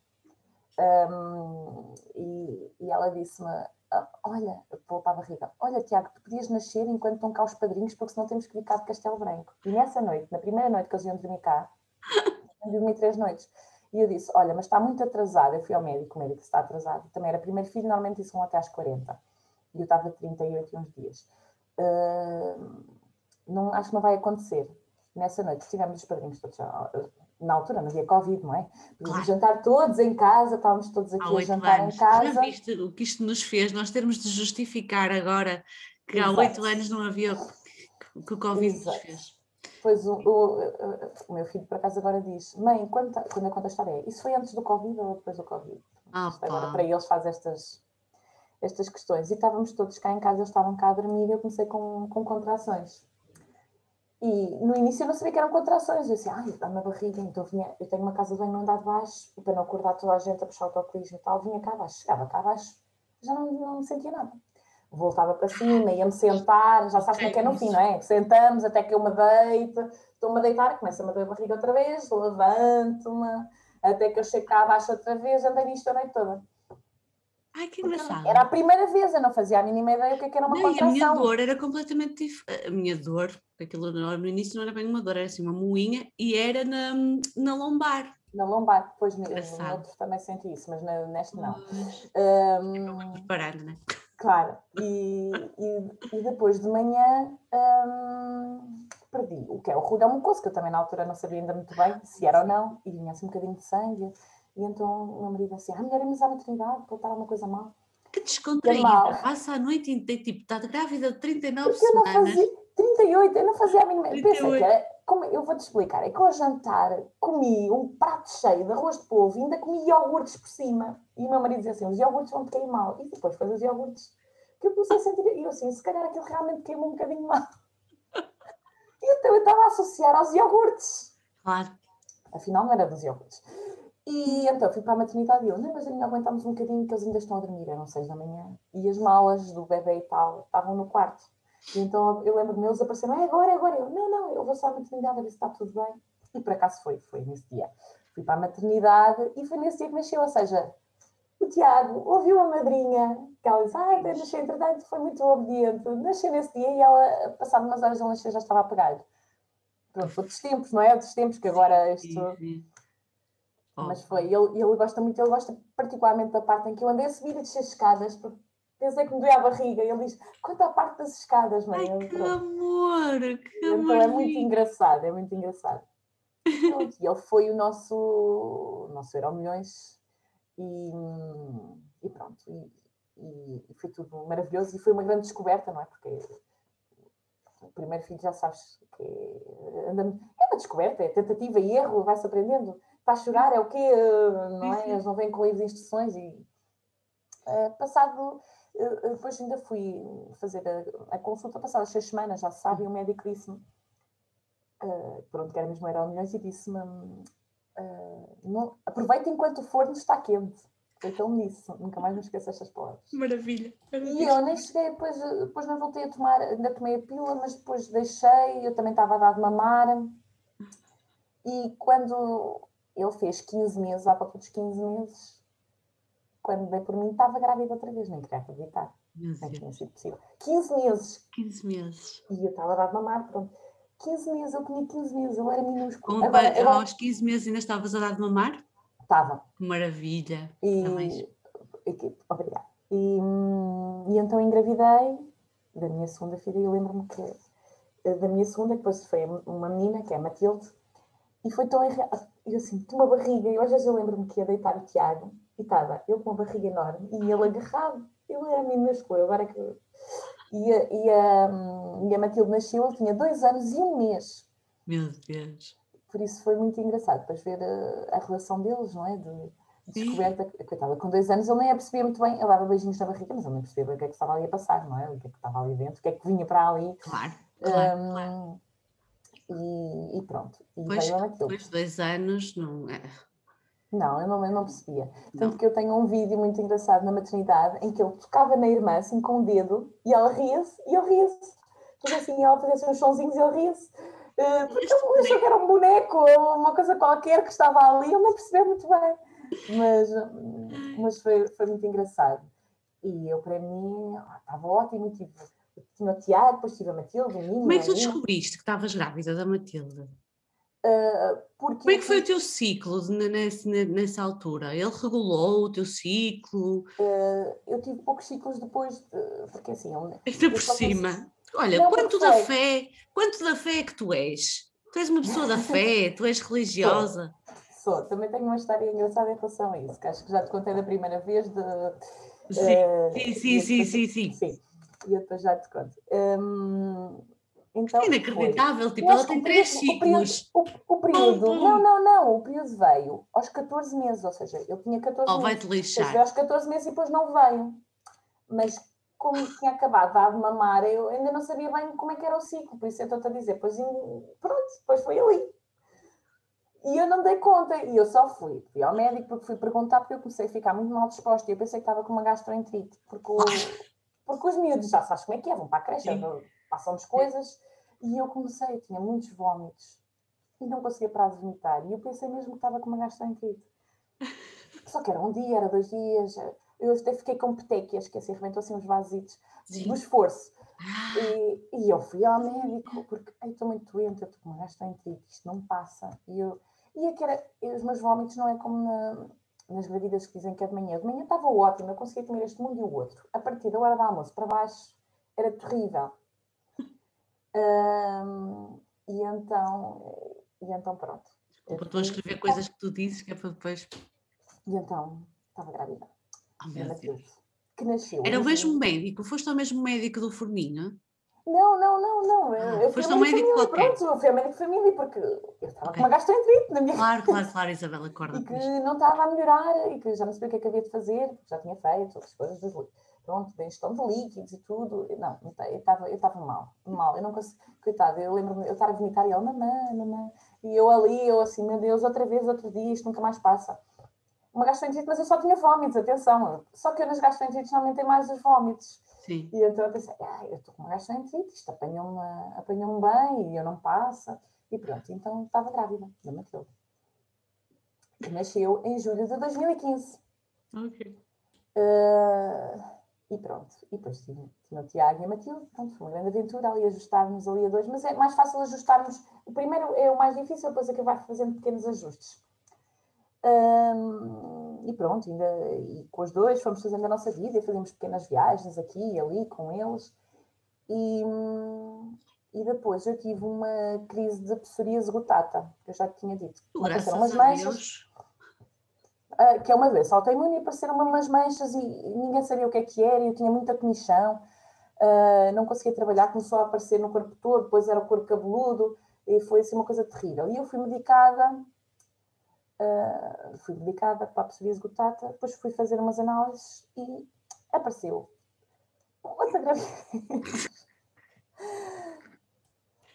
Ahm, e, e ela disse-me: "Ah, Olha, vou para a barriga, olha, Tiago, tu podias nascer enquanto estão cá os padrinhos, porque senão temos que vir cá de Castelo Branco. E nessa noite, na primeira noite que eles iam dormir cá, dormi três noites. E eu disse: Olha, mas está muito atrasado. Eu fui ao médico, o médico está atrasado. Também era primeiro filho, normalmente isso vão até às 40. E eu estava 38 e uns dias. Ah, não, acho que não vai acontecer. Nessa noite tivemos os padrinhos todos. ah, Na altura não havia Covid, não é? Podíamos Claro. jantar todos em casa, estávamos todos Há aqui a jantar anos. em Já casa. viste o que isto nos fez? Nós termos de justificar agora que há Exato. oito anos não havia o que o Covid nos Exato. fez. Pois o, o, o meu filho, por acaso, agora diz: Mãe, quando, quando eu conto a história, é, isso foi antes do Covid ou depois do Covid? Ah, agora para eles faz estas, estas questões. E estávamos todos cá em casa, eles estavam cá a dormir e eu comecei com, com contrações. E no início eu não sabia que eram contrações. Eu disse, ai, dá-me a barriga. Então vinha, eu tenho uma casa de banho no andar de baixo, para não acordar toda a gente a puxar o autocolismo e tal, vinha cá abaixo. Chegava cá abaixo, já não, não sentia nada. Voltava para cima, ia-me sentar, já sabes como é que é no fim, não é? Sentamos até que eu me deito, estou-me a deitar, começa-me a doer a barriga outra vez, levanto-me, até que eu chego cá abaixo outra vez, andei nisto a noite toda. Ai, que engraçado. Era a primeira vez, eu não fazia a mínima ideia o que, é que era uma Não, e a minha contração. dor era completamente diferente. A minha dor, aquilo no início não era bem uma dor, era assim uma moinha e era na, na lombar. Na lombar, depois no, Engraçado. no outro também senti isso, mas neste não. Mas, Hum, Preparando, né? Claro, e, e, e depois de manhã hum, perdi o que é o ruído mucoso, que eu também na altura não sabia ainda muito bem se era ou não, e vinha assim um bocadinho de sangue. E então o meu marido assim, ah, melhor irmos à maternidade, para estar alguma coisa mal. Que descontraída. mal. Passa a noite inteira, tipo, está grávida de 39 Porque eu não semanas. fazia, 38, eu não fazia a mínima. Pensei que era. Como, eu vou-te explicar. É que ao jantar comi um prato cheio de arroz de polvo e ainda comi iogurtes por cima. E o meu marido dizia assim: os iogurtes vão-te cair mal. E depois foi os iogurtes que eu comecei a sentir. E eu assim: se calhar aquilo realmente queimou um bocadinho mal. E então eu estava a associar aos iogurtes. Claro. Afinal, não era dos iogurtes. E então fui para a maternidade e eu, não, mas ainda aguentamos um bocadinho que eles ainda estão a dormir, eram seis da manhã. E as malas do bebê e tal estavam no quarto. E então eu lembro-me, eles apareceram, é agora, é agora. Eu, não, não, eu vou só à maternidade a ver se está tudo bem. E por acaso foi, foi nesse dia. Fui para a maternidade e foi nesse dia que nasceu, ou seja, o Tiago ouviu a madrinha, que ela disse, ah, nasceu entretanto, foi muito obediente. Nasceu nesse dia e ela, passado umas horas, ela nasceu já estava a pegar. Pronto, outros tempos, não é? Outros tempos que agora isto... Sim, sim. Mas foi, ele, ele gosta muito, ele gosta particularmente da parte em que eu andei a subir e descer escadas, porque pensei que me doía a barriga. E ele diz: quanto à parte das escadas, mãe? Ai, que amor, que Então amor. é muito engraçado, é muito engraçado. E ele foi o nosso, o nosso Euro Milhões e, e pronto. E, e, e, foi tudo maravilhoso e foi uma grande descoberta, não é? Porque o primeiro filho já sabes que é, é uma descoberta, é tentativa e erro, vai-se aprendendo. Está a chorar, é o quê? Não é? Eles não vêm com livros de instruções e uh, passado depois ainda fui fazer a, a consulta passadas seis semanas, já se sabe, e o médico disse-me, uh, pronto, que era mesmo era milhões, e disse-me, uh, aproveita enquanto o forno está quente. Então me disse, nunca mais me esqueço estas palavras. Maravilha. Maravilha. E eu nem cheguei, depois, depois não voltei a tomar, ainda tomei a pílula, mas depois deixei, eu também estava a dar de mamar. E quando ele fez 15 meses, há pouco dos 15 meses, quando dei por mim, estava grávida outra vez, nem queria acreditar. Não tinha sido possível. 15 meses. 15 meses. E eu estava a dar de mamar, pronto. 15 meses, eu tinha 15 meses, eu era minúsculo. Com, agora, agora, aos 15 meses ainda estavas a dar de mamar? Estava. Maravilha. E, obrigada. E, e então engravidei da minha segunda filha e eu lembro-me que eh, da minha segunda, depois foi uma menina, que é a Matilde, e foi tão errado. Eu assim, tinha uma barriga, e hoje eu lembro-me que ia deitar o Tiago, e estava eu com uma barriga enorme e ele agarrado. Ele era minúsculo, agora que. E a, e, a, e a Matilde nasceu, ele tinha dois anos e um mês. Meu Deus. Por isso foi muito engraçado, depois ver a, a relação deles, não é? De, descoberta, coitada, com dois anos ele nem a percebia muito bem, ele dava beijinhos na barriga, mas ele nem percebia o que é que estava ali a passar, não é? O que é que estava ali dentro, o que é que vinha para ali. Claro, claro, um, claro. E, e, pronto. E depois, depois de dois anos, não é não, eu não, eu não percebia. Tanto não. que eu tenho um vídeo muito engraçado na maternidade em que ele tocava na irmã assim com o dedo e ela ria-se e eu ria-se. Então assim, ela fazia assim uns sonzinhos e ele ria-se. Uh, porque ele achou que era um boneco ou uma coisa qualquer que estava ali, ele não percebeu muito bem. Mas, mas foi, foi muito engraçado. E eu, para mim, estava ótimo. Tive, tinha o Tiago, depois tive a Matilde, o Ninho. Como é que tu descobriste que estavas grávida da Matilde? Porque Como é que foi o teu ciclo nessa, nessa altura? Ele regulou o teu ciclo? Uh, eu tive poucos ciclos depois, de, porque assim... Eu, Ainda por cima. Olha, não, quanto da fé, quanto da fé é que tu és? Tu és uma pessoa da fé, tu és religiosa. Sou. Sou. Também tenho uma história engraçada em relação a isso, que acho que já te contei da primeira vez de... Sim, uh, sim, sim, sim, sim, sim, sim. E eu depois já te conto. Um, então, é inacreditável, foi. tipo, ela tem três ciclos. O, período, o período não, não, não, o período veio aos 14 meses, ou seja, eu tinha 14 oh, meses. vai-te lixar. Veio aos 14 meses e depois não veio. Mas como tinha acabado de mamar, eu ainda não sabia bem como é que era o ciclo, por isso eu estou-te a dizer, pois pronto, depois foi ali. E eu não dei conta, e eu só fui, fui ao médico porque fui perguntar, porque eu comecei a ficar muito mal disposta, e eu pensei que estava com uma gastroenterite, porque, o, porque os miúdos já sabes como é que é, vão para a creche, passam-nos coisas, e eu comecei, tinha muitos vômitos, e não conseguia parar de vomitar, e eu pensei mesmo que estava com uma gastroenterite. Só que era um dia, era dois dias, eu até fiquei com petequias, que assim, rebentou assim uns vasitos do esforço. Ah. E, e, eu fui ao médico, porque estou muito doente, eu estou com uma gastroenterite, isto não passa. E, eu, e, é era, e os meus vômitos não é como na, nas gravidas que dizem que é de manhã. De manhã estava ótimo, eu conseguia comer este mundo e o outro. A partir da hora do almoço para baixo era terrível. Um, e então, e então pronto. Desculpa, estou a escrever coisas que tu dizes que é para depois. E então estava grávida. Oh, meu Deus. Que nasceu. Era o mesmo médico? Foste ao mesmo médico do forninho? Não, não, não, não. Ah, foste ao médico família, qualquer. Pronto, eu fui ao médico de família porque eu estava Ok. com uma gastroenterite na minha Claro, claro, claro, Isabela, e acorda que não estava a melhorar e que já não sabia o que é que havia de fazer, porque já tinha feito outras coisas Pronto, da ingestão de líquidos e tudo. Não, eu estava eu mal, mal. Eu não consegui, coitada, eu lembro-me, eu estava a vomitar e ela, mamã, mamã. E eu ali, eu assim, meu Deus, outra vez, outro dia, isto nunca mais passa. Uma gastroenterite, mas eu só tinha vómitos, atenção. Só que eu nas gastroenterites normalmente tem mais os vómitos. Sim. E então eu pensei, ah, eu estou com uma gastroenterite, isto apanhou-me apanhou bem e eu não passa. E pronto, então estava grávida da Matilde. Que nasceu em julho de 2015. Ok. Ah, e pronto, e depois tive, tinha o Tiago e a Matilde, pronto, foi uma grande aventura ali ajustarmos ali a dois, mas é mais fácil ajustarmos, o primeiro é o mais difícil, depois é que vai fazendo pequenos ajustes. Ahm, e pronto, ainda, e com os dois fomos fazendo a nossa vida, e fazíamos pequenas viagens aqui e ali com eles. E, e depois eu tive uma crise de psoríase rotata, que eu já te tinha dito. Graças umas a manchas, Ah, que é uma doença autoimune, e apareceram umas manchas e ninguém sabia o que é que era, e eu tinha muita comichão, ah, não conseguia trabalhar, começou a aparecer no corpo todo, depois era o corpo cabeludo, e foi assim uma coisa terrível. E eu fui medicada, ah, fui medicada para a psoríase rotata, depois fui fazer umas análises e apareceu outra gravidez.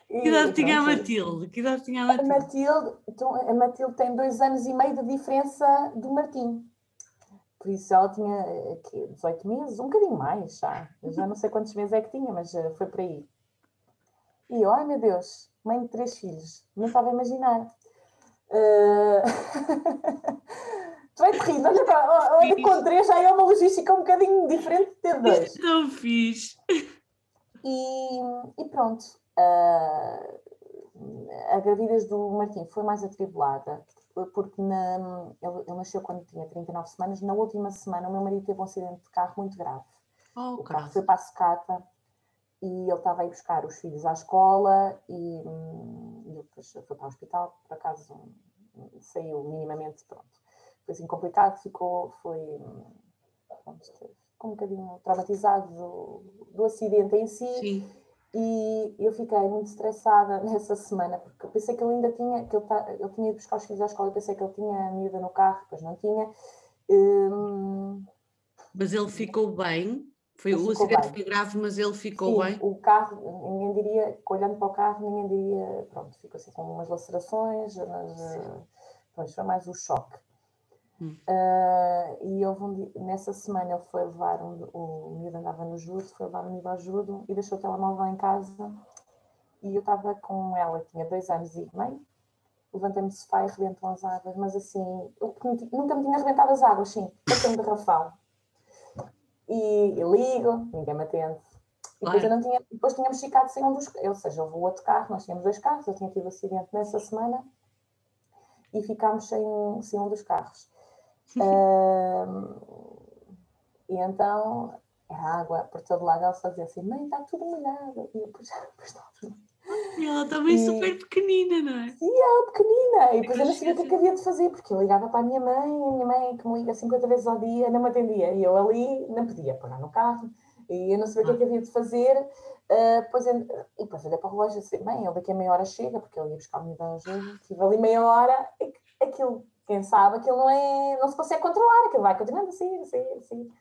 Que idade tinha a Matilde? Que idade tinha a a Matilde? Matilde, então, a Matilde tem dois anos e meio de diferença do Martim. Por isso ela tinha eh, quê, 18 meses, um bocadinho mais já. Eu já não sei quantos meses é que tinha, mas eh, foi por aí. E eu, ai meu Deus, mãe de três filhos, não estava a imaginar. Eh, Tu vai te rir, olha, olha, Fiz. com três já é uma logística um bocadinho diferente de ter dois. Tão fixe. E, e pronto, a gravidez do Martim foi mais atribulada, porque na- ele, ele nasceu quando tinha 39 semanas. Na última semana, o meu marido teve um acidente de carro muito grave. Oh, O carro foi para a secata e ele estava a ir buscar os filhos à escola e, hum, ele depois foi para o hospital, por acaso saiu minimamente pronto. Foi assim complicado, ficou, foi ficou um bocadinho traumatizado do, do acidente em si Sim. E eu fiquei muito estressada nessa semana, porque eu pensei que ele ainda tinha, que ele, tá, ele tinha ido buscar os filhos à escola, eu pensei que ele tinha a miúda no carro, depois não tinha. Hum, Mas ele ficou bem. Foi, Ele o acidente foi grave, mas ele ficou sim, bem. o carro, ninguém diria, olhando para o carro, ninguém diria, pronto, ficou assim com umas lacerações, mas eh, pronto, foi mais o choque. Hum. Ah, e houve um dia- nessa semana ele foi levar, um, o miúdo andava no judo, foi levar o miúdo ao judo e deixou o telemóvel em casa e eu estava com ela, tinha dois anos e meio, levantei-me do sofá e arrebentam as águas, mas assim, eu nunca me tinha arrebentado as águas, sim, passei um garrafão. E eu ligo, ninguém me atende. E depois, eu não tinha, depois tínhamos ficado sem um dos ou seja, houve outro carro, nós tínhamos dois carros, eu tinha tido acidente nessa semana e ficámos sem, um- sem um dos carros. Ahm, e então era água por todo lado, ela só dizia assim, mãe, está tudo molhado. E eu, pois, pois está tudo E ela também E- super pequenina, não é? Sim, ela pequenina. E depois eu não sabia o que é havia de fazer, porque eu ligava para a minha mãe, a minha mãe, que me liga 50 vezes ao dia, não me atendia. E eu ali não podia parar no carro, e eu não sabia o que é que havia de fazer. Ah, depois, eu- e depois olhei para o relógio e disse: Bem, ele daqui a meia hora chega, porque ele ia buscar o menino ao jogo. Estive ali meia hora, e aquilo, quem sabe, aquilo não, é, não se consegue controlar, aquilo vai continuando a sair, a sair, a sair.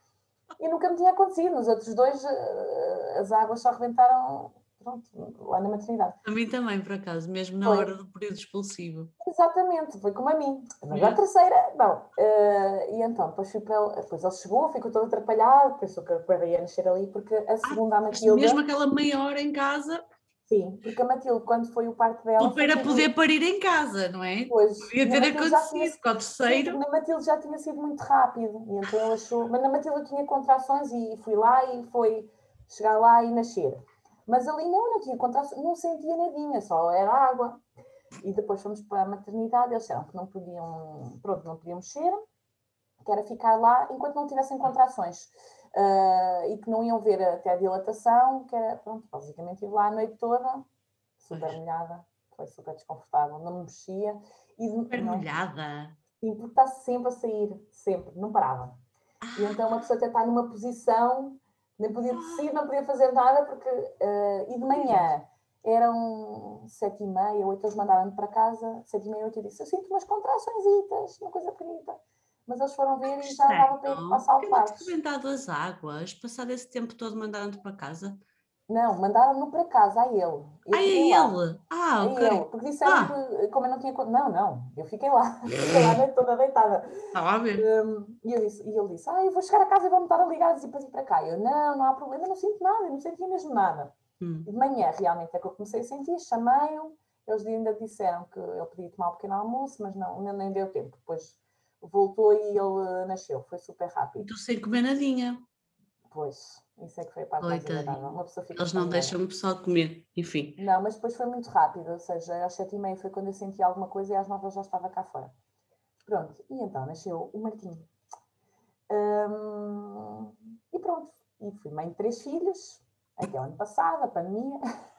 E nunca me tinha acontecido. Nos outros dois, ah, as águas só rebentaram, pronto, lá na maternidade. A mim também, por acaso, mesmo na Foi. hora do período expulsivo. Exatamente, foi como a mim. Mas É. a terceira, não. Eh, e então, depois, fui para depois ele chegou, ficou todo atrapalhado, pensou que a coisa ia nascer ali, porque a segunda, a Mas Matilda. Mesmo aquela meia hora em casa, Sim, porque a Matilde, quando foi o parto dela. foi para poder parir em casa, não é? Pois, Podia ter acontecido, porque ao terceiro. Sim, na Matilde já tinha sido muito rápido, e então ele achou. Mas na Matilde eu tinha contrações e fui lá e foi chegar lá e nascer. Mas ali não, não tinha contrações, não sentia nadinha, só era água. E depois fomos para a maternidade, eles disseram que não podiam, pronto, não podiam mexer, que era ficar lá enquanto não tivessem contrações. Ah, e que não iam ver até a dilatação, que era, pronto, basicamente estive lá a noite toda, super molhada, foi super desconfortável, não me mexia. E Super não- molhada. Sim, porque está sempre a sair, sempre, não parava. E então uma pessoa até está numa posição Nem podia tossir, não podia fazer nada, porque. Uh, e de manhã eram sete e meia, oito, eles mandaram-me para casa, sete e meia, oito, eu disse: Eu sinto umas contrações, uma coisa bonita. Mas eles foram ver e já dava para ir passar o parque. experimentado as águas, passado esse tempo todo mandaram-te para casa? Não, mandaram-no para casa, a ele. Eu ah, é ele? Ah, ok. Ele, porque disseram ah. que, como eu não tinha. Não, não, eu fiquei lá, fiquei lá toda deitada. Estava a ver. Um, e, disse, e ele disse: Ah, eu vou chegar a casa e vou-me estar a ligar e depois ir para cá. Eu, não, não há problema, não sinto nada, eu não sentia mesmo nada. Hum. De manhã, realmente, é que eu comecei a sentir, chamei-o, eles ainda disseram que eu podia tomar um pequeno almoço, mas não, nem deu tempo. Depois voltou e ele nasceu, foi super rápido. Estou sem comer nadinha. Pois, isso é que foi a parte mais agradável. Uma pessoa fica Eles não deixam o pessoal comer, enfim. Não, mas depois foi muito rápido, ou seja, às sete e meia foi quando eu senti alguma coisa e às nove já estava cá fora. Pronto, e então nasceu o Martim. Hum, e pronto, e fui mãe de três filhos, até o ano passado, a pandemia.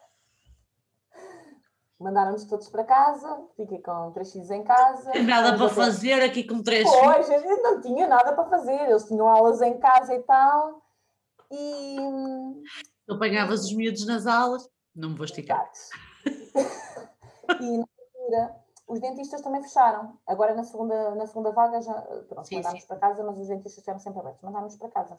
Mandaram-nos todos para casa, fiquei com três filhos em casa. Nada para fazer aqui com três filhos? Pois, não tinha nada para fazer, eles tinham aulas em casa e tal. E. Tu apanhavas os miúdos nas aulas, não me vou esticar. e na altura, os dentistas também fecharam. Agora na segunda, na segunda vaga já. Pronto, sim, mandámos sim. para casa, mas os dentistas estiveram sempre abertos. Mandámos para casa.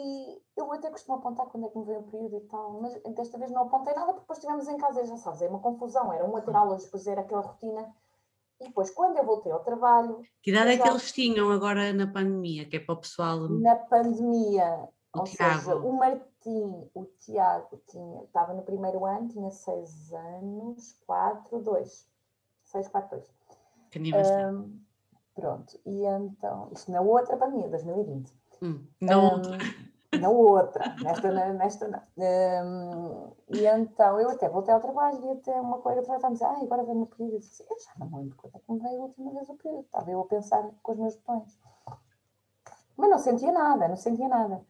E eu até costumo apontar quando é que me veio o período e tal, mas desta vez não apontei nada porque depois estivemos em casa e já sabes, é uma confusão. Era uma ter aulas, depois era aquela rotina. E depois, quando eu voltei ao trabalho. Que idade é que eles tinham agora na pandemia? Que é para o pessoal. Na pandemia, o ou Tiago. seja, o Martim, o Tiago, tinha, estava no primeiro ano, tinha 6 anos, 4, 2. 6, 4, 2. Um, pronto, e então, isto na outra pandemia, 2020. Hum, não. Um, na outra, nesta, nesta não. Um, e então eu até voltei ao trabalho e até uma colega de trabalho dizer, ah, agora vem o período. Eu disse, eu já não lembro quando é que me veio a última vez o período. Estava eu a pensar com os meus botões. Mas não sentia nada, não sentia nada.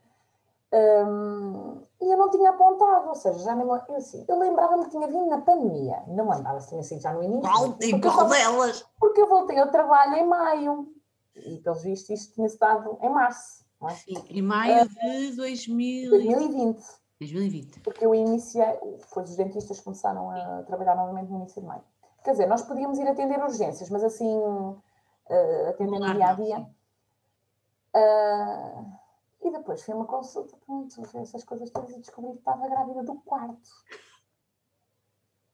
Um, e eu não tinha apontado, ou seja, já nem eu, assim, eu lembrava-me que tinha vindo na pandemia, não se tinha sido já no início. Qual, e qual delas? Porque eu voltei ao trabalho em maio e, pelos vistos, isto tinha se dado em março. É? Sim, em maio de 2000... 2020. 2020. Porque eu iniciei, depois os dentistas começaram a trabalhar novamente no início de maio. Quer dizer, nós podíamos ir atender urgências, mas assim, uh, atender no dia a dia. Uh, e depois fui uma consulta, pronto, essas coisas todas e descobri que estava grávida do quarto.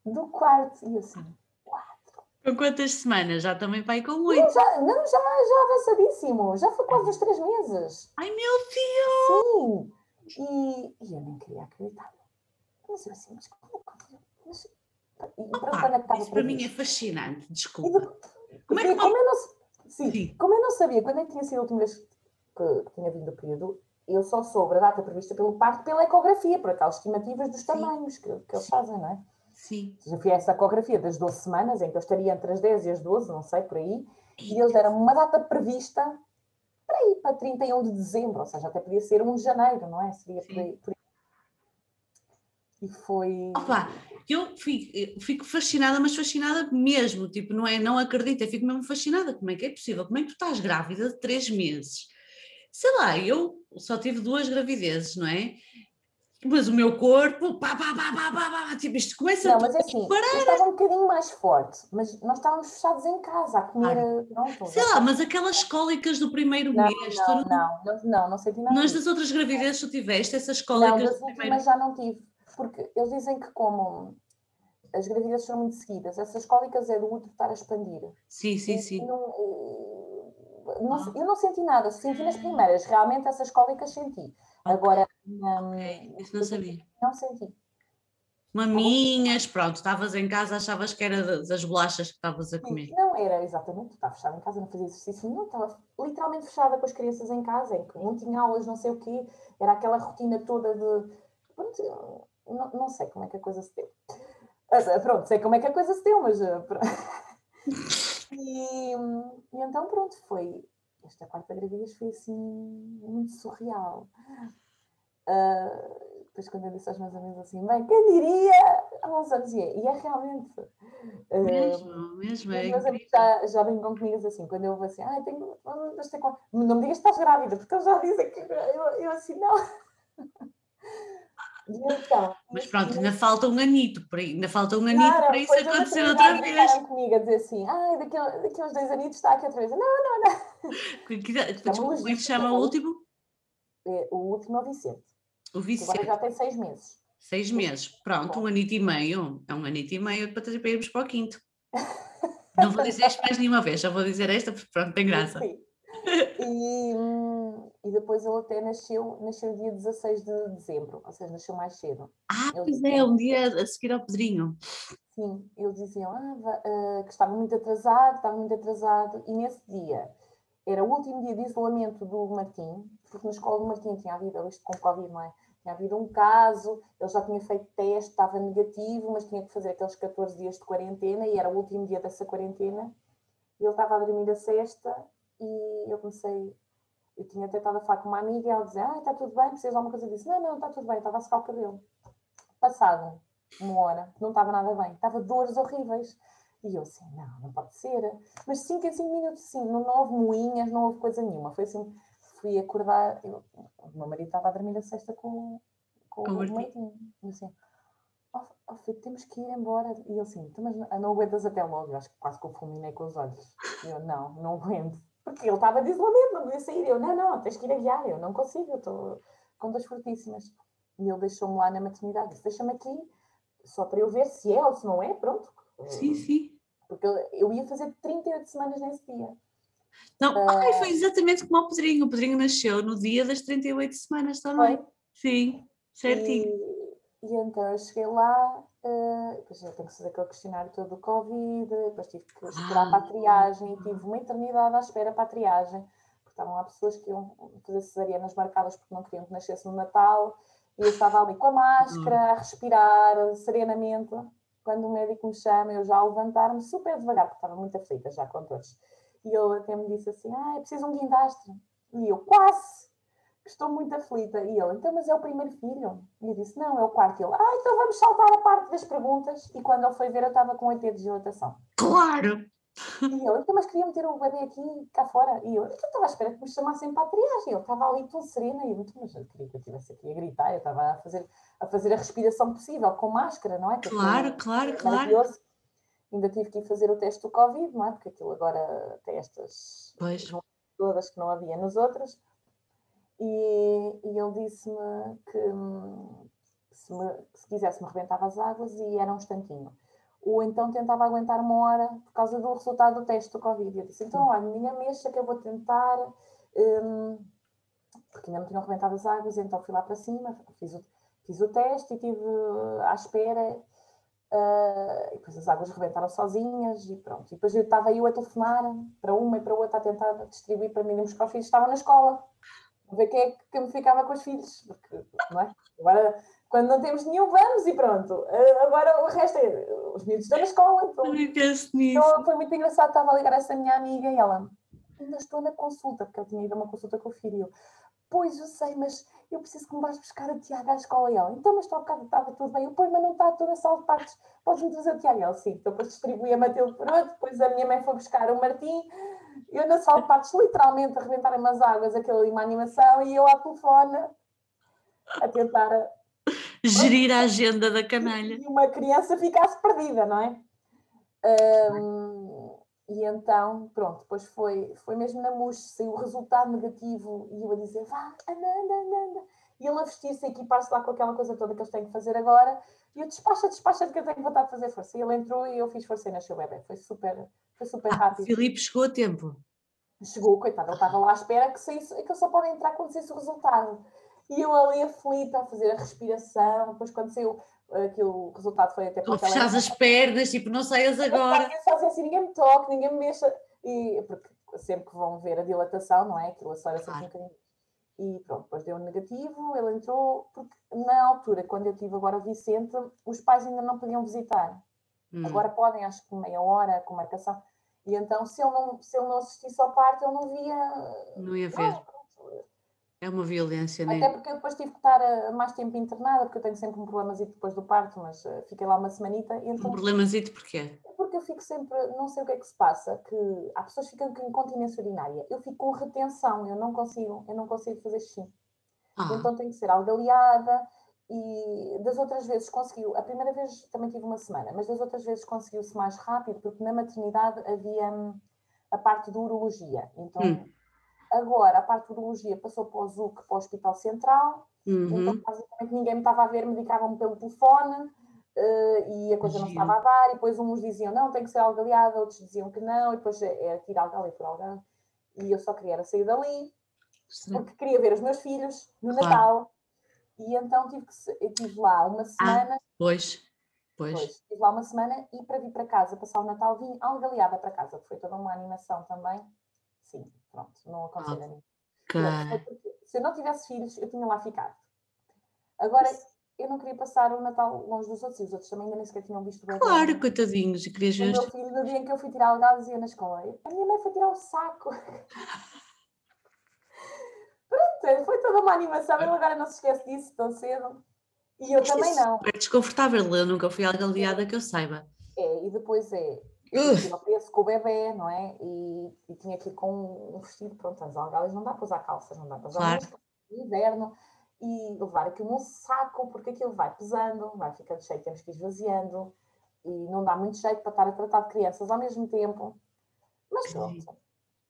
Do quarto. E assim, com quantas semanas? Já também vai com oito? Já, não, já, já avançadíssimo. Já foi quase os três meses. Ai, meu Deus! Sim. E, e eu nem queria acreditar. Mas eu assim, mas como é mas, Opa, isso para mim é fascinante, desculpa. De, como, é que, como, eu não, sim, sim. como eu não sabia quando é que tinha sido a última vez que, que tinha vindo o período, eu só soube a data prevista pelo parto pela ecografia, por aquelas estimativas dos tamanhos que, que eles fazem, não é? Sim. Já fui a essa ecografia das 12 semanas, em que eu estaria entre as 10 e as 12, não sei, por aí, e eles deram uma data prevista para ir para 31 de dezembro, ou seja, até podia ser 1 de janeiro, não é? Seria por aí, por aí. E foi. Opa, eu fico, fico, fascinada, mas fascinada mesmo, tipo, não é? Não acredito, eu fico mesmo fascinada. Como é que é possível? Como é que tu estás grávida de 3 meses? Sei lá, eu só tive duas gravidezes, não é? Mas o meu corpo, pá, pá, pá, pá, pá, pá, tipo, isto começa não, mas é assim, eu estava um bocadinho mais forte, mas nós estávamos fechados em casa a comer, ah, pronto. Sei lá, mas aquelas cólicas do primeiro não, mês, não, não, não, não, não, não senti nada. Nas das outras gravidezes tu tiveste essas cólicas não, do primeiro... já não tive, porque eles dizem que como as gravidezes são muito seguidas, essas cólicas é do útero estar a expandir. Sim, sim, sim. Não, eh, não, ah. Eu não senti nada, senti nas primeiras, realmente essas cólicas senti. Agora, okay. isso não sabia. Não senti. Maminhas, pronto, estavas em casa, achavas que era das bolachas que estavas a comer. Não, era exatamente, estava fechada em casa, não fazia exercício nenhum, estava literalmente fechada com as crianças em casa, em que não tinha aulas, não sei o quê, era aquela rotina toda de. Pronto, não, não sei como é que a coisa se deu. Ah, pronto, sei como é que a coisa se deu, mas. Ah, e, e então, pronto, foi esta quarta gravidez foi assim muito surreal. Uh, depois quando eu disse aos meus amigos assim, bem, quem diria há uns anos, e é, e é realmente. Uh, mesmo, mesmo, é meus amigos já, já brincam comigo assim, quando eu vou assim, ah, tenho, não me digas que estás grávida, porque eles já dizem que eu, eu assim, não. Então, mas pronto, ainda falta um anito, por aí, ainda falta um anito para isso acontecer outra vez. comigo a dizer assim, ah, daqui, daqui uns dois anitos está aqui outra vez. Não, não, não. Como é que se chama o último? É, o último é o Vicente. O Vicente. Agora já tem seis meses. Seis meses, pronto, um anito e meio. É um anito e meio para, para irmos para o quinto. Não vou dizer isto mais nenhuma vez, já vou dizer esta porque pronto, tem graça. Sim. E, hum, e depois ele até nasceu, nasceu dia 16 de dezembro, ou seja, nasceu mais cedo. Ah, ele pois é, um dia a seguir ao Pedrinho. Sim, eles diziam ah, uh, que estava muito atrasado, estava muito atrasado, e nesse dia era o último dia de isolamento do Martim, porque na escola do Martim tinha havido, isto com Covid, não é? Tinha havido um caso, ele já tinha feito teste, estava negativo, mas tinha que fazer aqueles 14 dias de quarentena e era o último dia dessa quarentena. Ele estava a dormir a sexta e eu comecei. Eu tinha a falar com uma amiga e ela dizia: Ah, está tudo bem, precisas de alguma coisa? Eu disse: Não, não, está tudo bem, estava a secar o cabelo. Passado uma hora, não estava nada bem, estava dores horríveis. E eu assim: Não, não pode ser. Mas 5 em 5 minutos, sim, não, não houve moinhas, não houve coisa nenhuma. Foi assim: fui acordar. Eu, o meu marido estava a dormir a sexta com, com o leitinho. E assim: oh, oh, filho, temos que ir embora. E ele assim: então, Mas não aguentas até logo. Eu acho que quase que eu fulminei com os olhos. E eu: Não, não aguento. Porque ele estava de isolamento, não podia sair. Eu: Não, não, tens que ir a guiar. Eu não consigo, eu estou com dores fortíssimas. E ele deixou-me lá na maternidade. Disse: Deixa-me aqui, só para eu ver se é ou se não é. Pronto. Sim, sim. Porque eu ia fazer 38 semanas nesse dia. Não, ai, foi exatamente como o Pedrinho. O Pedrinho nasceu no dia das 38 semanas também. Foi? Sim, certinho. E, e então eu cheguei lá, uh, depois eu tenho que fazer aquele questionário todo do Covid, depois tive que esperar ah. para a triagem e tive uma eternidade à espera para a triagem, porque estavam lá pessoas que iam fazer cesarianas marcadas porque não queriam que nascesse no Natal, e eu estava ali com a máscara, a respirar serenamente. Quando o médico me chama, eu já a levantar-me super devagar, porque estava muito aflita já com todos. E ele até me disse assim: Ah, é preciso um guindastre. E eu, quase! Estou muito aflita. E ele, então, mas é o primeiro filho? E eu disse: Não, é o quarto. E ele, ah, então vamos saltar a parte das perguntas. E quando ele foi ver, eu estava com 80 de dilatação. Claro! E ele, então, mas queria meter o bebê aqui, cá fora. E eu, então, estava à espera que me chamassem para a triagem. Ele estava ali tão serena. E eu, então, mas eu queria que eu estivesse aqui a gritar. Eu estava a fazer, a fazer a respiração possível, com máscara, não é? claro, claro, claro ainda tive que ir fazer o teste do Covid, não é? Porque aquilo agora tem estas pois. todas que não havia nos outros. E, e ele disse-me que se, me, se quisesse me rebentava as águas e era um instantinho. Ou então tentava aguentar uma hora por causa do resultado do teste do Covid. Eu disse, então olha, ninguém mexa que eu vou tentar, um, porque ainda me tinham rebentado as águas, então fui lá para cima, fiz o, fiz o teste e estive à espera Uh, e depois as águas rebentaram sozinhas e pronto. E depois eu estava eu a telefonar para uma e para outra a tentar distribuir para mim, porque os filhos estavam na escola. A ver quem é que me ficava com os filhos. Porque, não é? Agora, quando não temos nenhum, vamos e pronto. Uh, agora o resto é. Os miúdos estão na escola. Então, então foi muito engraçado. Estava a ligar essa minha amiga e ela. Ainda estou na consulta, porque eu tinha ido a uma consulta com o filho. Pois, eu sei, mas eu preciso que me vais buscar o Tiago à escola. E ela, então, mas está bocado estava tudo bem. Eu, pois, mas não está toda a sala de partes. Podes-me trazer o Tiago? E ela, sim. Então, depois distribuí a Matilde por outro. Depois a minha mãe foi buscar o Martim. Eu na sala de partes, literalmente, arrebentarem as águas, aquela ali, uma animação. E eu à telefone, a tentar... Gerir a agenda da canalha. E uma criança ficasse perdida, não é? Um, e então, pronto, depois foi, foi mesmo na MUS, saiu o resultado negativo e eu a dizer, vá, anda, anda, anda. E ele a vestir-se, a equipar-se lá com aquela coisa toda que eles têm que fazer agora. E eu despacha, despacha, que eu tenho vontade de fazer força. E ele entrou e eu fiz força e nasceu o bebê. Foi super, foi super ah, rápido. Filipe chegou a tempo. Chegou, coitado, ele estava lá à espera que saísse, que ele só pode entrar quando saísse o resultado. E eu ali aflita a fazer a respiração, depois quando saiu aquilo, o resultado foi até para fechas as pernas, tipo, não saias agora. Só assim, ninguém me toque, ninguém me mexa. E, porque sempre que vão ver a dilatação, não é? Aquilo acelera sempre claro. um bocadinho. E pronto, depois deu um negativo, ele entrou, porque na altura, quando eu tive agora o Vicente, os pais ainda não podiam visitar. Hum. Agora podem, acho que meia hora com marcação. E então, se ele não, se ele não assistisse ao parto, ele não via. Não ia ver. Não, é uma violência, Até porque eu depois tive que estar eh, mais tempo internada, porque eu tenho sempre um problemazito depois do parto, mas uh, fiquei lá uma semanita. Então, um problemazito porquê? Porque eu fico sempre, não sei o que é que se passa, que há pessoas que ficam com incontinência urinária. Eu fico com retenção, eu não consigo, eu não consigo fazer xixi. ah. então tem que ser algaleada. E das outras vezes conseguiu, a primeira vez também tive uma semana, mas das outras vezes conseguiu-se mais rápido, porque na maternidade havia hum, a parte de urologia. Então, hum. Agora a parte de urologia passou para o ZUC, para o Hospital Central, uhum. então basicamente ninguém me estava a ver, medicavam-me pelo telefone. Uh, e a coisa não estava a dar, e depois uns diziam não, tem que ser algaleada, outros diziam que não, e depois era tirar algaleada por algaleada. E eu só queria sair dali, Sim. porque queria ver os meus filhos no claro. Natal, e então tive, que, tive lá uma ah, semana. Ah, pois, pois. Estive lá uma semana e para vir para casa, passar o Natal, vim algaleada para casa, que foi toda uma animação também. Sim, pronto, não aconteceu ah, a mim. Se eu não tivesse filhos, eu tinha lá ficado. Agora, eu não queria passar o Natal longe dos outros, e os outros também ainda nem sequer tinham visto bebê. Claro, coitadinhos, e querias ver. O meu filho, no dia em que eu fui tirar o dizia na escola: a minha mãe foi tirar o saco. Pronto, foi toda uma animação. Ele agora não se esquece disso tão cedo. E eu também é não. É desconfortável, eu nunca fui algaleada que eu saiba. É, e depois é. Eu preço com o bebê, não é? E, e tinha que ir com um vestido, pronto, as algadas não dá para usar calças, não dá para usar claro. no inverno e levar aquilo num saco, porque aquilo vai pesando, vai ficando cheio, temos que ir esvaziando e não dá muito jeito para estar a tratar de crianças ao mesmo tempo. Mas pronto,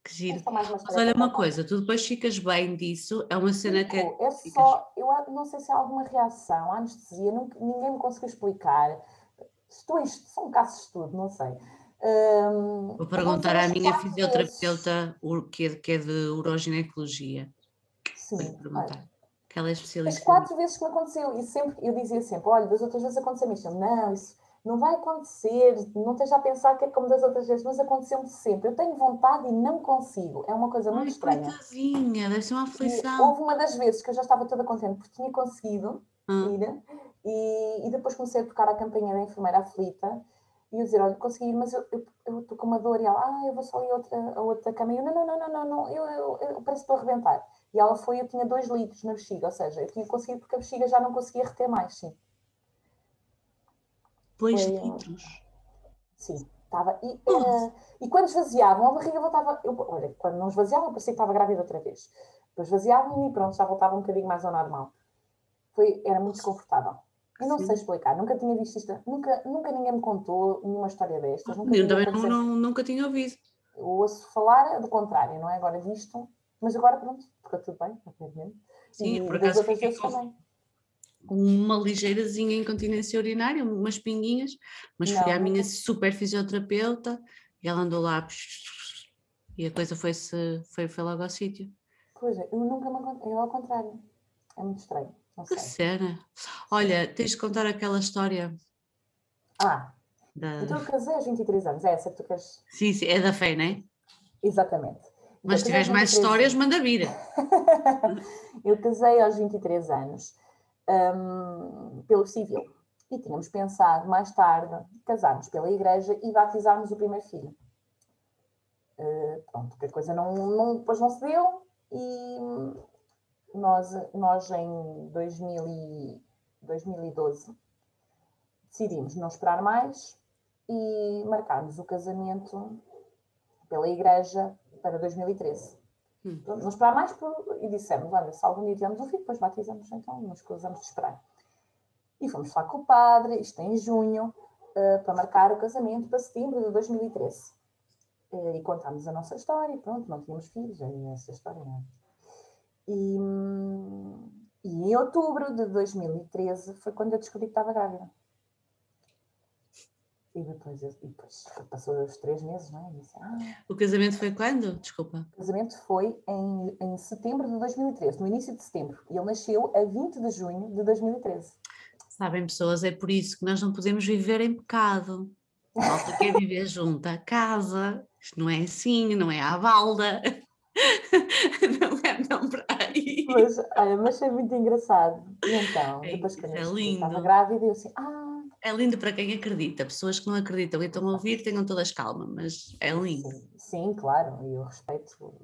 que giro. Mas olha uma coisa, tu depois ficas bem disso, é uma cena que é. É só, eu não sei se há alguma reação à anestesia, nunca, ninguém me conseguiu explicar. Estou em, são casos de estudo, não sei. Um, Vou perguntar à minha fisioterapeuta que é, que é de uroginecologia. Sim. Vou perguntar. Que ela é especialista. As quatro vezes que me aconteceu, e sempre, eu dizia sempre: olha, das outras vezes aconteceu isto. Não, isso não vai acontecer, não esteja a pensar que é como das outras vezes, mas aconteceu-me sempre. Eu tenho vontade e não consigo. É uma coisa muito Ai, estranha. Coitadinha, deve ser uma aflição. E houve uma das vezes que eu já estava toda contente porque tinha conseguido hum. ir e, e, depois comecei a tocar a campanha da enfermeira aflita e eu dizer, olha, consegui mas eu estou com uma dor e ela, ah, eu vou só ir a outra, a outra cama. E eu, não, não, não, não, não, não eu, eu, eu, eu parece que estou a arrebentar. E ela foi, eu tinha dois litros na bexiga, ou seja, eu tinha conseguido porque a bexiga já não conseguia reter mais, sim. Dois foi, litros. Sim, estava. E, uh, e quando esvaziavam, a barriga voltava. Eu, olha, quando não esvaziavam, parecia que estava grávida outra vez. Depois esvaziavam e pronto, já voltava um bocadinho mais ao normal. Foi, era muito desconfortável. Eu não Sim. sei explicar, nunca tinha visto isto, nunca, nunca ninguém me contou nenhuma história destas. Nunca eu também não, não, nunca tinha ouvido. Eu ouço falar do contrário, não é agora disto, mas agora pronto, ficou tudo bem, aparentemente. Sim, e por acaso fiquei com, também uma ligeirazinha incontinência urinária, umas pinguinhas, mas não, fui à minha super fisioterapeuta e ela andou lá e a coisa foi-se, foi, foi logo ao sítio. Pois é, eu nunca me eu ao contrário. É muito estranho. Não sei. Sério? Olha, tens de contar aquela história. Ah, da... então eu casei aos 23 anos, é essa que tu queres? Sim, sim, é da fé, não é? Exatamente. Mas se tiveres mais histórias, manda vir. eu casei aos 23 anos um, pelo civil. E tínhamos pensado mais tarde casarmos pela igreja e batizarmos o primeiro filho. Uh, pronto, que a coisa não, não, depois não se deu e nós, nós em 2000 e, 2012 decidimos não esperar mais e marcarmos o casamento pela igreja para 2013. Hum. Não esperar mais por... e dissemos: olha, se algum dia tivermos um filho, depois batizamos, então nos cruzamos de esperar. E fomos falar com o padre, isto em junho, uh, para marcar o casamento para setembro de 2013. Uh, eh, e contámos a nossa história, pronto, não tínhamos filhos, essa história, não é? E, e em outubro de 2013 foi quando eu descobri que estava grávida. E depois, e depois passou os três meses, não é? Disse, ah. O casamento foi quando? Desculpa. O casamento foi em, em setembro de 2013, no início de setembro. E ele nasceu a 20 de junho de 2013. Sabem, pessoas, é por isso que nós não podemos viver em pecado. Malta quer viver junto casa. Isto não é assim, não é à balda. não é não para Pois, olha, mas foi muito engraçado. E então, é, depois que eu é estava grávida, eu assim, ah, é lindo para quem acredita. Pessoas que não acreditam e estão a ouvir tenham todas calma, mas é lindo. Sim, sim claro, e eu respeito.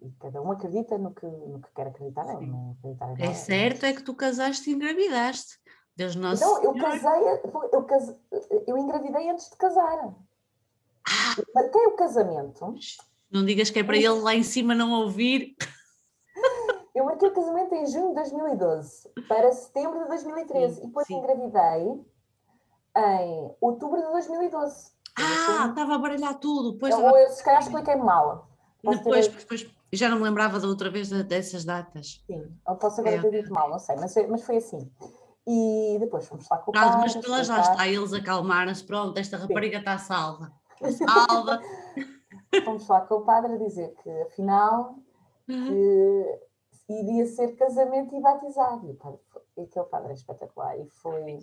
E cada um acredita no que, no que quer acreditar. Não acreditar é certo, é que tu casaste e engravidaste. Deus nosso. Então, eu casei, eu, case, eu engravidei antes de casar. Ah. Marquei o casamento. Não digas que é para ele lá em cima não ouvir. Eu marquei o casamento em junho de 2012 para setembro de 2013 sim, e depois sim. engravidei em outubro de 2012. Ah, estava a baralhar tudo. Depois eu, eu, se calhar expliquei mal. depois, ter... depois, já não me lembrava da outra vez dessas datas. Sim, eu posso agora é. ter dito mal, não sei, mas, mas foi assim. E depois fomos lá com o Pronto, mas pela já está, eles acalmaram-se, pronto, esta rapariga está salva. Salva. fomos lá com o padre a dizer que afinal uhum. que iria ser casamento e batizado. E, padre, e aquele padre é espetacular e foi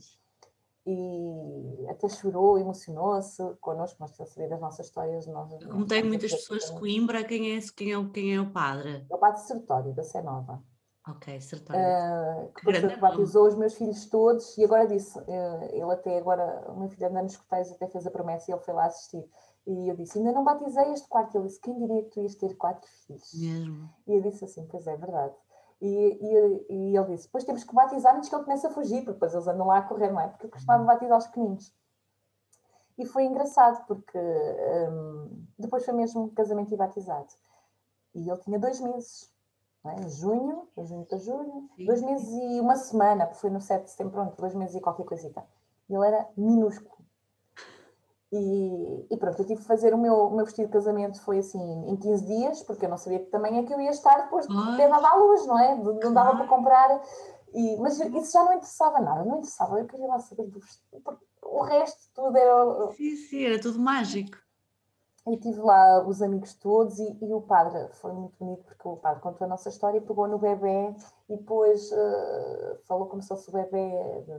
e até chorou, emocionou-se connosco, nós temos saber das nossas histórias. Nós, Como tem muitas pessoas de Coimbra, quem é, quem, é, quem é o padre? É o padre Sertório, da Sé Nova. Ok, Sertório. Uh, que depois batizou os meus filhos todos e agora disse, uh, ele até agora, o meu filho anda nos corteios, até fez a promessa e ele foi lá assistir. E eu disse, ainda não batizei este quarto. Ele disse, quem diria que tu ias ter quatro filhos? Mesmo. E eu disse assim, pois é, verdade. E, e, e, ele disse: Depois temos que batizar antes que ele comece a fugir, porque depois eles andam lá a correr, não é? Porque eu costumava uhum. batizar os pequeninos. E foi engraçado, porque um, depois foi mesmo casamento e batizado. E ele tinha dois meses, não é? junho, junho para julho, Sim. dois meses e uma semana, porque foi no 7 de setembro, pronto, dois meses e qualquer coisita. Ele era minúsculo. E, e, pronto, eu tive que fazer o meu, o meu vestido de casamento, foi assim, em 15 dias, porque eu não sabia que também é que eu ia estar depois de ter dado à luz, não é? Não dava para comprar. E, mas isso já não interessava nada, não interessava, eu queria lá saber do vestido. O resto tudo era. Sim, sim, era tudo mágico. E tive lá os amigos todos e, e, o padre foi muito bonito porque o padre contou a nossa história, pegou no bebê e depois uh, falou como se fosse o bebê.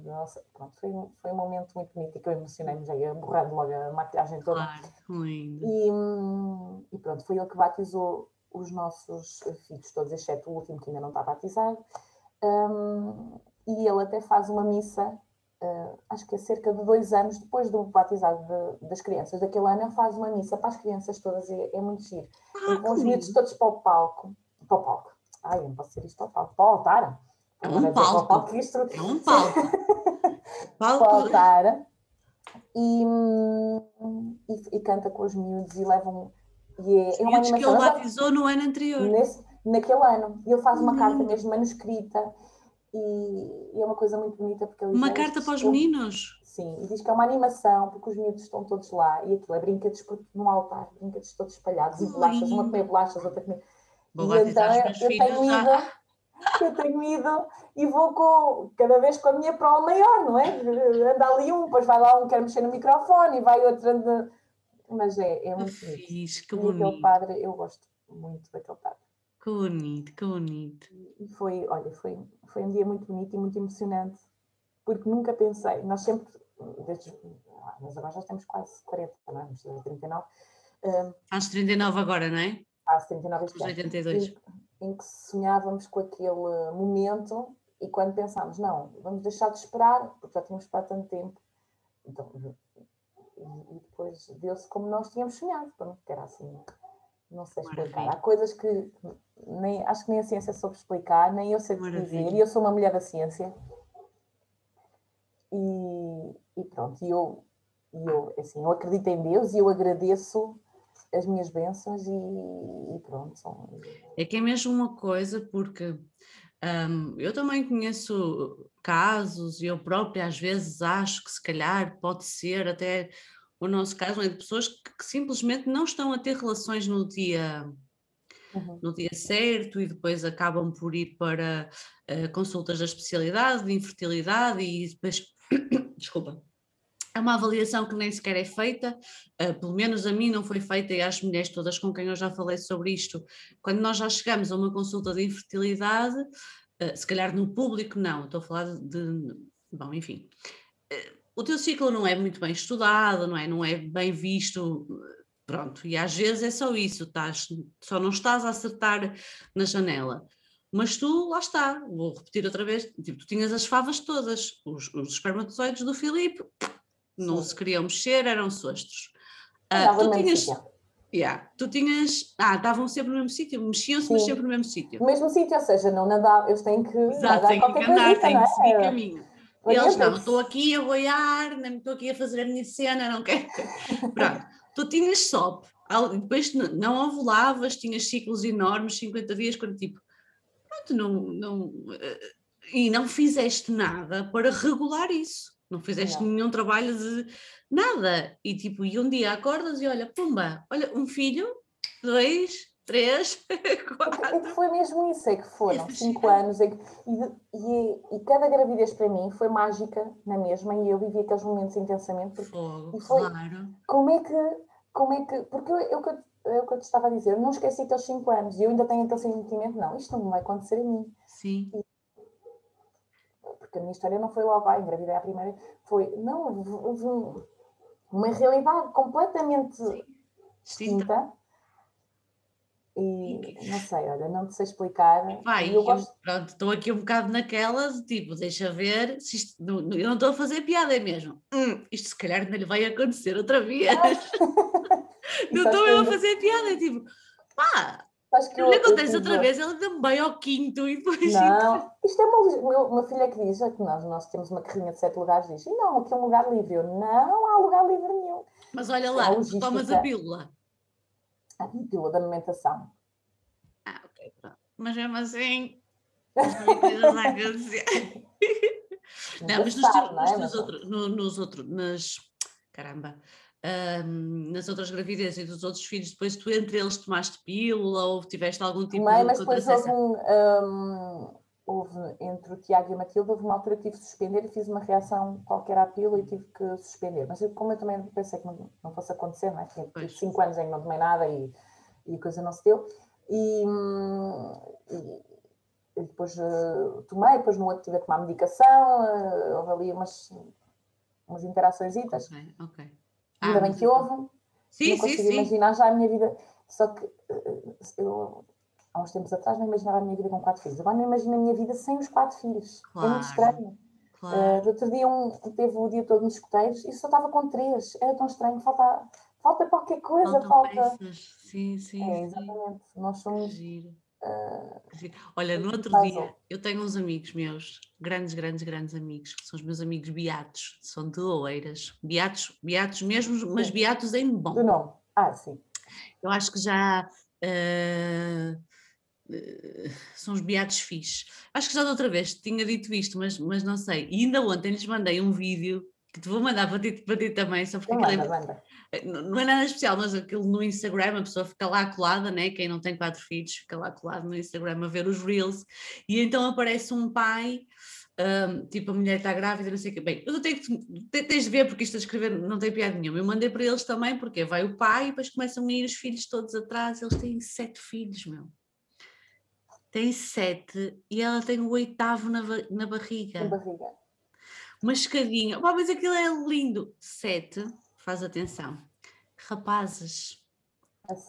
Nossa, pronto, foi, foi um momento muito bonito e que eu emocionei-me já ia borrando logo a maquilhagem toda. Claro, lindo. E, e pronto, foi ele que batizou os nossos filhos todos, exceto o último que ainda não está batizado. Um, e ele até faz uma missa uh, acho que é cerca de dois anos depois do batizado de, das crianças daquele ano, ele faz uma missa para as crianças todas, é, é muito giro. Ah, com os miúdos todos para o palco, para o palco, ai, não posso ser isto ao palco, para o altar. É um palco. palco isto... É um palco. palco. para o altar. E, e, e, canta com os miúdos e levam. E é, é uma animação. que ele batizou no ano anterior. Nesse, naquele ano. E ele faz uma uhum. carta mesmo manuscrita e, e, é uma coisa muito bonita porque ele Uma carta para os meninos? Sim, e diz que é uma animação porque os miúdos estão todos lá e aquilo é brinquedos no altar, brinquedos todos espalhados, e bolachas, uma comer bolachas, outra comer. Vou e então eu, eu tenho ido, eu tenho ido e vou com, cada vez com a minha prova maior, não é? Anda ali um, depois vai lá um quer mexer no microfone e vai outro anda. Mas é, é muito fixe, que bonito. aquele padre, eu gosto muito daquele padre. Que bonito, que bonito. E foi, olha, foi, foi um dia muito bonito e muito emocionante, porque nunca pensei, nós sempre, desde, mas agora já temos quase 40, não é? Vamos 39. Um, Faz 39 agora, não é? Faz 39 este 82. Em, em que sonhávamos com aquele momento e quando pensámos, não, vamos deixar de esperar, porque já tínhamos esperado tanto tempo. Então, e, e depois deu-se como nós tínhamos sonhado, que era assim, não sei explicar. Há coisas que nem, acho que nem a ciência soube explicar, nem eu sei dizer, e eu sou uma mulher da ciência. E, e pronto, e eu, e eu, assim, eu acredito em Deus e eu agradeço as minhas bênçãos e, e pronto. São... É que é mesmo uma coisa, porque um, eu também conheço casos e eu própria às vezes acho que se calhar pode ser até o nosso caso é de pessoas que, que simplesmente não estão a ter relações no dia uhum. no dia certo e depois acabam por ir para uh, consultas da especialidade de infertilidade e depois desculpa é uma avaliação que nem sequer é feita, uh, pelo menos a mim não foi feita e às mulheres todas com quem eu já falei sobre isto. Quando nós já chegamos a uma consulta de infertilidade, uh, se calhar no público não, estou a falar de, de bom, enfim, o teu ciclo não é muito bem estudado, não é? Não é bem visto, pronto, e às vezes é só isso, estás, só não estás a acertar na janela. Mas tu, lá está, vou repetir outra vez, tipo, tu tinhas as favas todas, os, os espermatozoides do Filipe não Sim. se queriam mexer, eram sostos. Uh, tu tinhas... Yeah. Tu tinhas. Ah, estavam sempre no mesmo sítio, mexiam-se, mas sempre no mesmo sítio. No mesmo sítio, ou seja, não nadar, eles têm que. Exato, têm que andar, têm que seguir é? caminho. E eles, não, estou aqui a boiar, nem estou aqui a fazer a minha cena, não quero. Pronto, tu tinhas SOP, depois não ovulavas, tinhas ciclos enormes, 50 dias, quando tipo, pronto, não, não, eh, e não fizeste nada para regular isso. Não fizeste Não. nenhum trabalho de nada. E tipo, e um dia acordas e olha, pumba, olha, um filho, dois, três, É que quatro. foi mesmo isso, é que foram cinco anos é que- e, e- e cada gravidez para mim foi mágica na mesma e eu vivi aqueles momentos intensamente porque Fogo, E foi- claro. como é que, como é que, porque eu, eu, que eu- é o que eu te estava a dizer, eu não esqueci aqueles cinco anos e eu ainda tenho aquele sentimento, não, isto não vai acontecer a mim, Sim, porque a minha história não foi logo, ah, engravidei à primeira, foi, não, houve- um- uma realidade completamente distinta. distinta e não sei, olha, não te sei explicar, Vai, eu gosto, pronto, estou aqui um bocado naquelas, tipo, deixa ver, se isto, não- não- eu não estou a fazer piada, é mesmo. Hum, isto se calhar ainda lhe vai acontecer outra vez. não estou que eu a fazer piada, é tipo, pá, acho que eu, lhe acontece outra vez, ela ainda me vai ao quinto e depois. Não, isto é uma, uma, uma filha que diz, é que nós, nós temos uma carrinha de sete lugares, diz, "E não, aqui é um lugar livre. Eu, não há lugar livre nenhum. Mas olha É lá, tomas a pílula. A pílula da amamentação. Ah, ok, pronto. Mas mesmo assim. Não, mas nos, teus- não nos é? outros, no- nos outros, nas, caramba, ahm, nas outras gravidezes e dos outros filhos, depois tu entre eles tomaste pílula ou tiveste algum tipo Tomei, de mas depois houve um, um, houve, entre o Tiago e a Matilde, houve uma altura que tive de suspender e fiz uma reação qualquer à pílula e tive que suspender. Mas eu, como eu também pensei que não, não fosse acontecer, não é? Tinha Pois. cinco anos em que não tomei nada e, e a coisa não se deu. E, hum, e- depois eh, tomei, depois no outro tive a tomar medicação, eh, houve ali umas, umas interações. Ok, ok. Ainda Ah, bem mas que então- houve, Sim, não sim, consigo sim. imaginar já a minha vida. Só que eh, eu, há uns tempos atrás, não imaginava a minha vida com quatro filhos. Agora não imagino a minha vida sem os quatro filhos. É Claro, muito estranho. Claro. do outro dia um, teve o dia todo nos escoteiros e só estava com três. Era tão estranho. Falta, falta qualquer coisa. Faltam Falta. peças. Sim, sim, É, sim. exatamente. Nós somos. Giro. Giro. Olha, no outro dia eu tenho uns amigos meus, grandes, grandes, grandes amigos, que são os meus amigos beatos, são de Oeiras. Beatos, beatos mesmo, mas Sim. beatos em bom. do nome. Ah, sim. Eu acho que já eh, são os beatos fixes. Acho que já da outra vez tinha dito isto, mas, mas não sei. E ainda ontem lhes mandei um vídeo que te vou mandar para ti, para ti também, só porque manda, é, manda. eh, não é nada especial, mas aquilo no Instagram a pessoa fica lá colada, né? Quem não tem quatro filhos fica lá colado no Instagram a ver os Reels, e então aparece um pai. ahm, tipo, a mulher está grávida, não sei o quê. Bem, eu tenho que te- tens de ver porque isto a escrever não tem piada nenhuma. Eu mandei para eles também, porque vai o pai e depois começam a ir os filhos todos atrás. Eles têm sete filhos, meu. Tem sete e ela tem o oitavo na, na barriga Na barriga. uma escadinha. Pá, mas aquilo é lindo. Sete, faz atenção. Rapazes.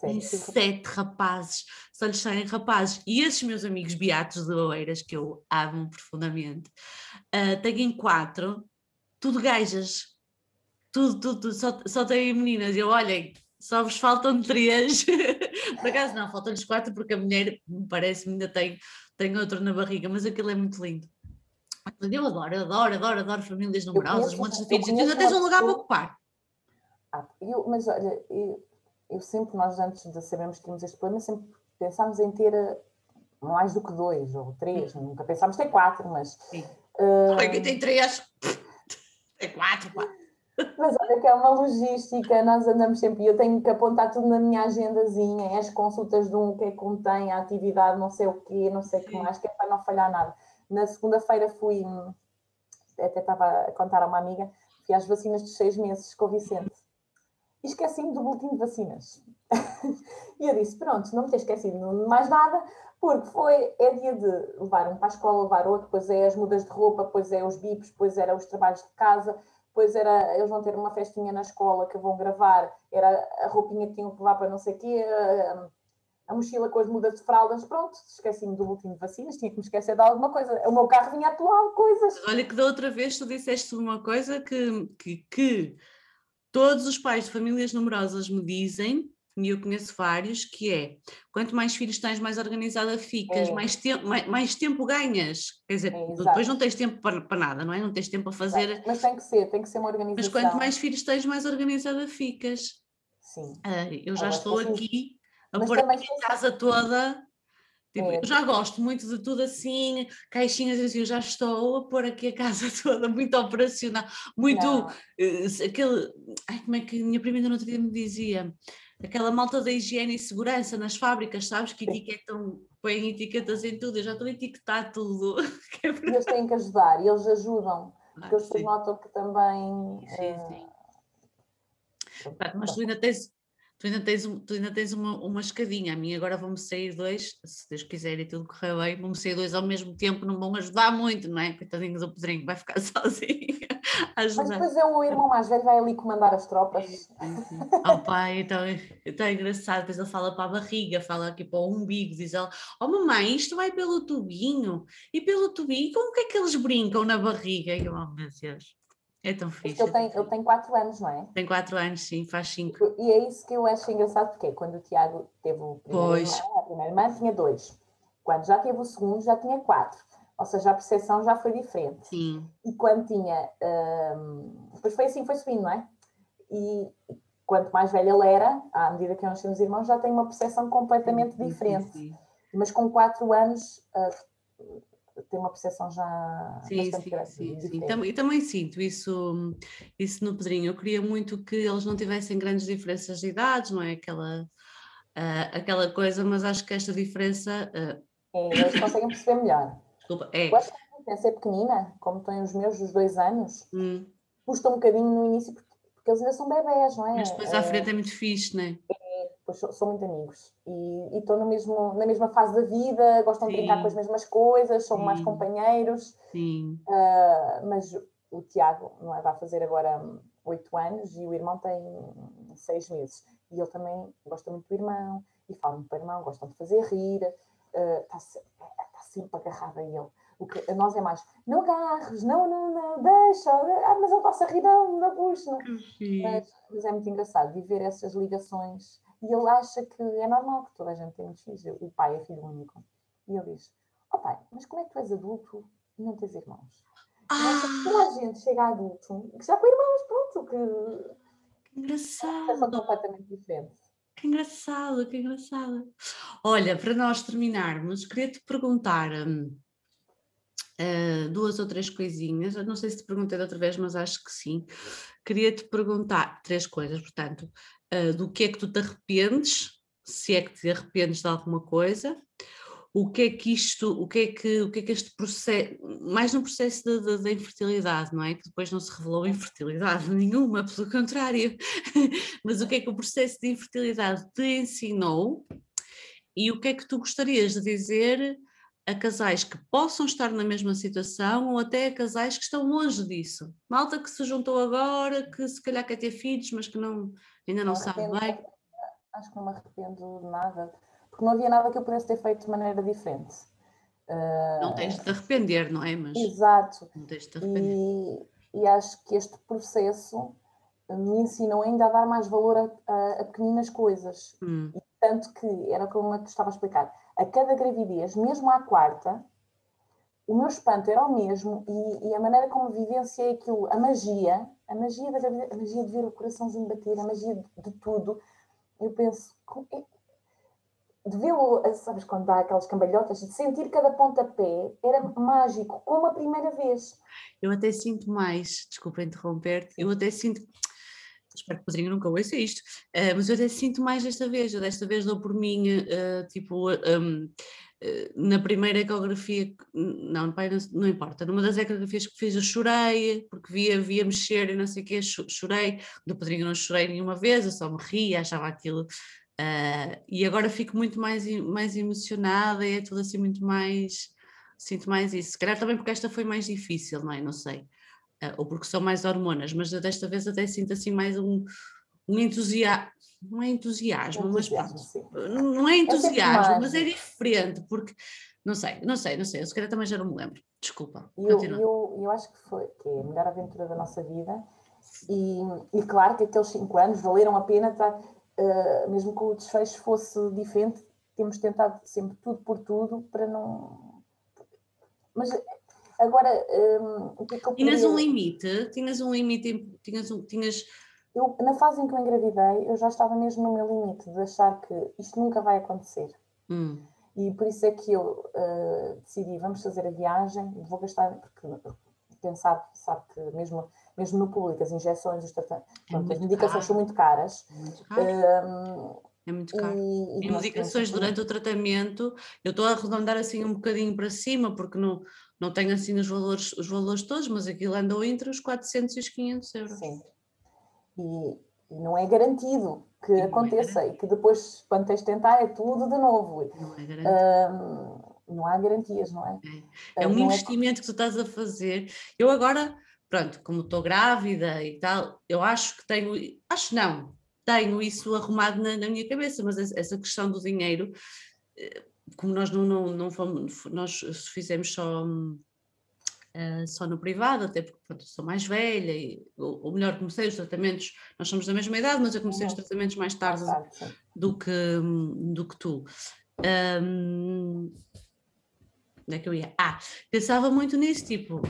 Tem sete rapazes. Só lhes saem rapazes. E esses meus amigos beatos de Oeiras, que eu amo profundamente, ah, têm quatro, tudo gajas. Tudo, tudo, tudo. Só, só têm meninas. Eu, olhem, só vos faltam três. Por acaso não, faltam-lhes quatro, porque a mulher, me parece-me, ainda tem, tem outro na barriga, mas aquilo é muito lindo. Eu adoro, eu adoro, adoro, adoro famílias numerosas, montes de eu filhos, tu tens um lugar para ocupar. Ah, eu, mas olha, eu, eu sempre, nós antes de sabermos que tínhamos este problema, sempre pensámos em ter eh, mais do que dois ou três. Nunca pensámos ter quatro, mas. Sim. eh, Bem, quem tem três, tem quatro, pá. Mas olha que é uma logística, nós andamos sempre, e eu tenho que apontar tudo na minha agendazinha, as consultas de um, o que é que contém, a atividade, não sei o quê, não sei o que mais, que é para não falhar nada. Na segunda-feira fui, até estava a contar a uma amiga, fui às vacinas dos seis meses com o Vicente. E esqueci-me do boletim de vacinas. e eu disse, pronto, não me ter esquecido de mais nada, porque foi, é dia de levar um para a escola, levar outro, depois é as mudas de roupa, depois é os bips, depois era os trabalhos de casa, depois era, eles vão ter uma festinha na escola que vão gravar, era a roupinha que tinham que levar para não sei o quê, a, a mochila com as mudas de fraldas, pronto, esqueci-me do boletim de vacinas, tinha que me esquecer de alguma coisa. O meu carro vinha de coisas. Olha que da outra vez tu disseste uma coisa que, que, que todos os pais de famílias numerosas me dizem, e eu conheço vários, que é quanto mais filhos tens, mais organizada ficas, É. mais, tempo, mais, mais tempo ganhas. Quer dizer, É, depois não tens tempo para, para nada, não é? Não tens tempo a fazer. Mas tem que ser, tem que ser uma organização. Mas quanto mais filhos tens, mais organizada ficas. Sim. Ah, eu já estou aqui a mas pôr a minha casa toda Tipo, é. eu já gosto muito de tudo assim, caixinhas assim, eu já estou a pôr aqui a casa toda muito operacional, muito uh, aquele. Ai, como é que a minha prima no outro dia me dizia? Aquela malta da higiene e segurança nas fábricas, sabes? Que etiquetam, põem etiquetas em tudo, eu já estou a etiquetar tudo. É eles têm que ajudar e eles ajudam, porque ah, eles notam que também. Sim, sim. Mas tu ainda tens, tu ainda tens, tu ainda tens uma, uma escadinha. A mim agora vão-me sair dois, se Deus quiser e tudo correr bem, vão-me sair dois ao mesmo tempo, não vão ajudar muito, não é? Coitadinho do Pedrinho, vai ficar sozinho. Mas depois é o irmão mais velho, vai ali comandar as tropas. oh pai, então, então é engraçado, depois ele fala para a barriga, fala aqui para o umbigo, diz ele, oh mamãe, isto vai pelo tubinho, e pelo tubinho, como que é que eles brincam na barriga? E eu, oh meu Deus. É tão fixe. Ele tem, ele tem quatro anos, não é? Tem quatro anos, sim, faz cinco. E é isso que eu acho engraçado, porque quando o Tiago teve o primeiro pois. irmão, a primeira irmã tinha dois. Quando já teve o segundo, já tinha quatro. Ou seja, a percepção já foi diferente. Sim. E quando tinha. Um, depois foi assim, foi subindo, não é? E quanto mais velho ele era, à medida que nós temos irmãos, já tem uma percepção completamente sim, diferente. Sim, sim. Mas com quatro anos, uh, tem uma percepção já sim, bastante sim, sim, sim. E também sinto isso, isso no Pedrinho. Eu queria muito que eles não tivessem grandes diferenças de idades, não é? Aquela, uh, aquela coisa, mas acho que esta diferença. Uh... É, eles conseguem perceber melhor. Desculpa, é. Eu acho que a diferença é pequenina, como têm os meus dos dois anos, hum. custa um bocadinho no início porque, porque eles ainda são bebés, não é? Mas depois à é, frente é muito fixe, não é? É pois são muito amigos e, e mesmo, na mesma fase da vida, gostam Sim. de brincar com as mesmas coisas, são Sim. mais companheiros. Sim. Uh, mas o Tiago não é, vai fazer agora oito anos e o irmão tem seis meses. E ele também gosta muito do irmão e fala muito para o irmão, gostam de fazer rir, está uh, tá sempre agarrado a ele. O que a nós é mais, não agarres, não, não, não, deixa, ah, mas ele está a rir, não, não puxa. Mas, mas é muito engraçado viver essas ligações e ele acha que é normal que toda a gente tem muitos filhos. O pai é filho único. E ele diz: Ó oh, pai, mas como é que tu és adulto e não tens irmãos? Ah. Toda a gente chega a adulto, que já com irmãos, pronto, que. Que engraçado. São completamente diferentes. Que engraçado, que engraçado. Olha, para nós terminarmos, queria-te perguntar. Uh, duas ou três coisinhas. Eu não sei se te perguntei outra vez, mas acho que sim. Queria-te perguntar três coisas, portanto, uh, do que é que tu te arrependes, se é que te arrependes de alguma coisa, o que é que isto, o que é que, o que é que este processo, mais no processo da infertilidade, não é? Que depois não se revelou infertilidade nenhuma, pelo contrário, mas o que é que o processo de infertilidade te ensinou e o que é que tu gostarias de dizer a casais que possam estar na mesma situação ou até a casais que estão longe disso. Malta que se juntou agora, que se calhar quer ter filhos, mas que não, ainda não, não sabe bem. Acho que não me arrependo de nada, porque não havia nada que eu pudesse ter feito de maneira diferente. Não tens de te arrepender, não é? Mas Exato. Não tens de te arrepender. E, e acho que este processo me ensinou ainda a dar mais valor a, a, a pequeninas coisas. Hum. Tanto que, era como eu estava a explicar, a cada gravidez, mesmo à quarta, o meu espanto era o mesmo e, e, a maneira como vivenciei aquilo, a magia, a magia, da, a magia de ver o coraçãozinho bater, a magia de, de tudo, eu penso, é, de vê-lo, sabes, quando dá aquelas cambalhotas, de sentir cada pontapé, era mágico, como a primeira vez. Eu até sinto mais, desculpa interromper-te, eu até sinto espero que o Pedrinho nunca ouça isto, uh, mas eu até sinto mais desta vez, eu desta vez dou por mim, uh, tipo, um, uh, eh, na primeira ecografia, não, pai, não, não, importa, numa das ecografias que fiz eu chorei, porque via, via mexer e não sei o quê, chorei, do Pedrinho não chorei nenhuma vez, eu só me ria, achava aquilo, e agora fico muito mais, mais emocionada e é tudo assim muito mais, sinto mais isso, se calhar também porque esta foi mais difícil, não é, não sei. Ah, ou porque são mais hormonas, mas desta vez até sinto assim mais um, um entusiasmo, não é entusiasmo, entusiasmo mas não é, entusiasmo, mas é diferente, porque não sei, não sei, não sei, eu se calhar também já não me lembro, desculpa. Eu, eu, eu acho que foi que é a melhor aventura da nossa vida e, e claro que aqueles cinco anos valeram a pena, tá, uh, mesmo que o desfecho fosse diferente, temos tentado sempre tudo por tudo para não. Mas Agora, um, o que é que eu Tinhas um limite? Tinhas um limite? Tinhas um, tinhas... Eu, na fase em que eu engravidei, eu já estava mesmo no meu limite de achar que isto nunca vai acontecer. Hum. E por isso é que eu uh, decidi, vamos fazer a viagem, vou gastar, porque quem sabe, sabe que mesmo, mesmo no público as injeções, os tratamentos, é as medicações caro. são muito caras. É muito caro. Uh, é muito caro. E, e medicações durante o tratamento, eu estou a arredondar assim um bocadinho para cima, porque não, não tenho assim os valores, os valores todos, mas aquilo andou entre os 400 e os 500 euros. Sim. E, e não é garantido que é aconteça é e que depois, quando tens de tentar, é tudo de novo. Não é garantido. não há garantias, não é? É, é um investimento é... que tu estás a fazer. Eu agora, pronto, como estou grávida e tal, eu acho que tenho, acho não, tenho isso arrumado na, na minha cabeça, mas essa questão do dinheiro, eh, como nós não, não, não fomos, nós fizemos só, uh, só no privado, até porque pronto, sou mais velha, e, ou, ou, melhor, comecei os tratamentos, nós somos da mesma idade, mas eu comecei os tratamentos mais tarde do que, do que tu. Um, onde é que eu ia? Ah, pensava muito nisso, tipo,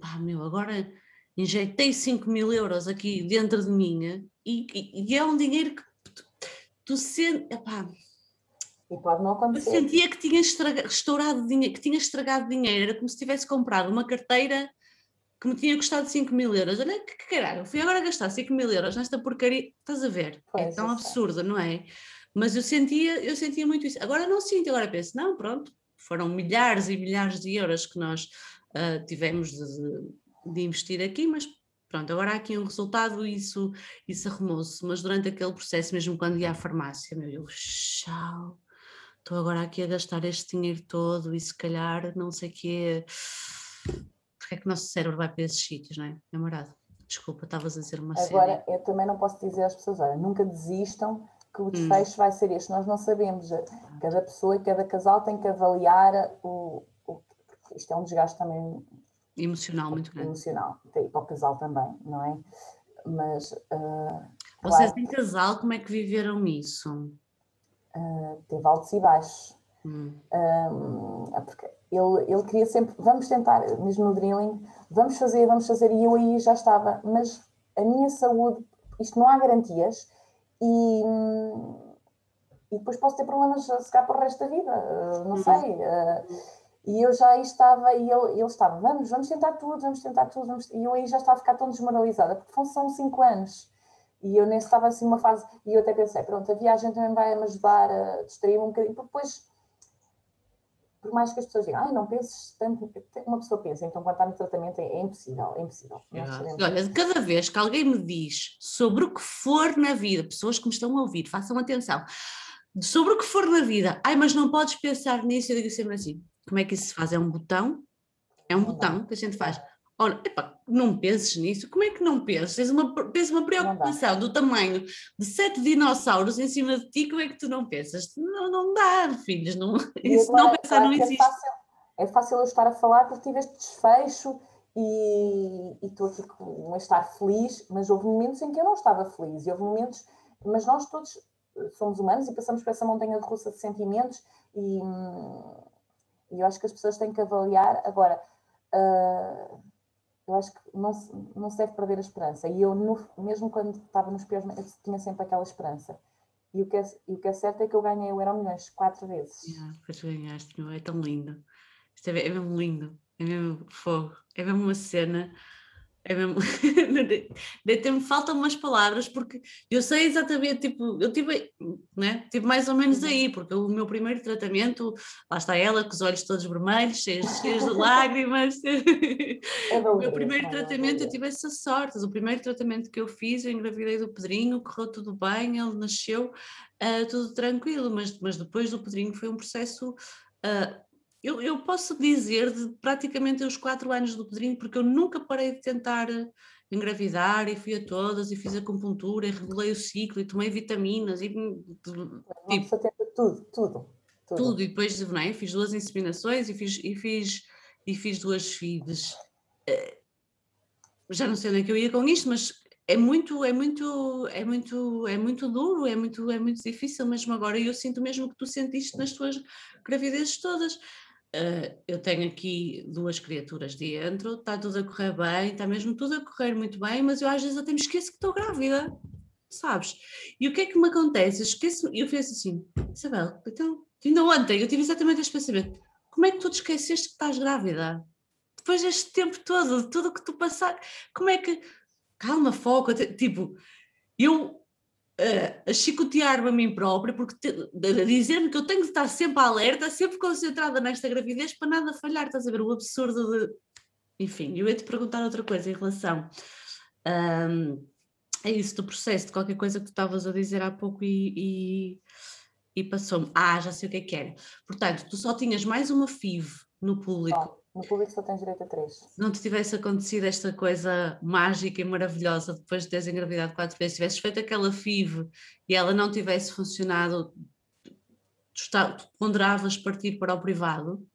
ah, meu, agora injetei 5 mil euros aqui dentro de mim e, e, e é um dinheiro que tu, tu sentes. E pode não acontecer. Eu sentia que tinha estourado dinheiro, que tinha estragado dinheiro, era como se tivesse comprado uma carteira que me tinha custado 5 mil euros. Olha que, que caralho, fui agora gastar 5 mil euros nesta porcaria, estás a ver? É pois é tão absurda, não é? Mas eu sentia, eu sentia muito isso. Agora não sinto, agora penso, não, pronto, foram milhares e milhares de euros que nós uh, tivemos de, de investir aqui, mas pronto, agora há aqui um resultado e isso, isso arrumou-se, mas durante aquele processo, mesmo quando ia à farmácia, meu Deus, tchau, estou agora aqui a gastar este dinheiro todo e se calhar não sei o quê, porque é que o nosso cérebro vai para esses sítios, não é? Namorado, desculpa, estavas a dizer uma Agora, eu também não posso dizer às pessoas, olha, nunca desistam, que o hum. desfecho hum. vai ser este, nós não sabemos, cada pessoa e cada casal tem que avaliar o, o isto é um desgaste também Emocional muito grande. Emocional, e para o casal também, não é? Mas. Uh, Vocês claro, em casal, como é que viveram isso? Uh, teve altos e baixos. Hum. Uh, porque ele, ele queria sempre, vamos tentar, mesmo no drilling, vamos fazer, vamos fazer, e eu aí já estava, mas a minha saúde, isto não há garantias, e, e depois posso ter problemas se cá para o resto da vida, não uhum. sei. E eu já estava, e ele, ele estava, vamos, vamos tentar tudo, vamos tentar tudo, vamos... e eu aí já estava a ficar tão desmoralizada, porque são cinco anos, e eu nem estava assim uma fase, e eu até pensei, pronto, a viagem também vai me ajudar a distrair-me um bocadinho, porque depois, por mais que as pessoas digam, ai, não penses tanto, uma pessoa pensa, então quando está no tratamento é, é impossível, é impossível. Olha, cada vez que alguém me diz sobre o que for na vida, pessoas que me estão a ouvir, façam atenção, sobre o que for na vida, ai, mas não podes pensar nisso, eu digo sempre assim, como é que isso se faz? É um botão? É um botão que a gente faz. Ora, epá, não penses nisso. Como é que não pensas? Tens uma, tens uma preocupação do tamanho de sete dinossauros em cima de ti, como é que tu não pensas? Não, não dá, filhos. Não, isso não pensar não é existe. É fácil, é fácil eu estar a falar porque tive este desfecho e, e estou aqui com um estar feliz, mas houve momentos em que eu não estava feliz e houve momentos, mas nós todos somos humanos e passamos por essa montanha russa de sentimentos e, e eu acho que as pessoas têm que avaliar. Agora, uh, eu acho que não não se deve perder a esperança. E eu, no, mesmo quando estava nos piores momentos, tinha sempre aquela esperança. E o, que é, o que é certo é que eu ganhei o Euro Milhões quatro vezes. Yeah, depois ganhaste, meu, é tão lindo. É, é mesmo lindo, é mesmo fogo, é mesmo uma cena é mesmo. Até-me faltam umas palavras, porque eu sei exatamente, tipo, eu tive, né? tive mais ou menos uhum. aí, porque o meu primeiro tratamento, lá está ela, com os olhos todos vermelhos, cheios, cheios de lágrimas. É o meu primeiro é tratamento, eu tive essa sorte. O primeiro tratamento que eu fiz, eu engravidei do Pedrinho, correu tudo bem, ele nasceu, uh, tudo tranquilo, mas, mas depois do Pedrinho foi um processo. Uh, eu, eu posso dizer de praticamente os quatro anos do Pedrinho, porque eu nunca parei de tentar eh, engravidar e fui a todas e fiz acupuntura e regulei o ciclo e tomei vitaminas e tipo, tudo, tudo, tudo. Tudo, e depois não é? fiz duas inseminações e fiz, e fiz, e fiz duas filhas. Eh, já não sei onde é que eu ia com isto, mas é muito, é muito, é muito, é muito duro, é muito, é muito difícil mesmo agora. E eu sinto mesmo que tu sentiste nas tuas gravidezes todas. Uh, eu tenho aqui duas criaturas dentro, está tudo a correr bem, está mesmo tudo a correr muito bem, mas eu às vezes até me esqueço que estou grávida. sabes? E o que é que me acontece? Eu esqueço, eu fiz assim, Isabel, então, ainda ontem eu tive exatamente este pensamento, como é que tu te esqueceste que estás grávida? Depois deste tempo todo, tudo o que tu passaste, como é que, calma, foca, tipo, eu a chicotear-me a mim própria, porque dizer-me que eu tenho de estar sempre alerta, sempre concentrada nesta gravidez para nada falhar, estás a ver? O absurdo de. Enfim, eu ia te perguntar outra coisa em relação um, a isso do processo, de qualquer coisa que tu estavas a dizer há pouco e, e, e passou-me. Ah, já sei o que é que era. Portanto, tu só tinhas mais uma FIV no público. No público só tens direito a três. Não te tivesse acontecido esta coisa mágica e maravilhosa depois de teres engravidado quatro vezes, tivesses feito aquela FIV e ela não tivesse funcionado, tu, está, tu ponderavas partir para o privado?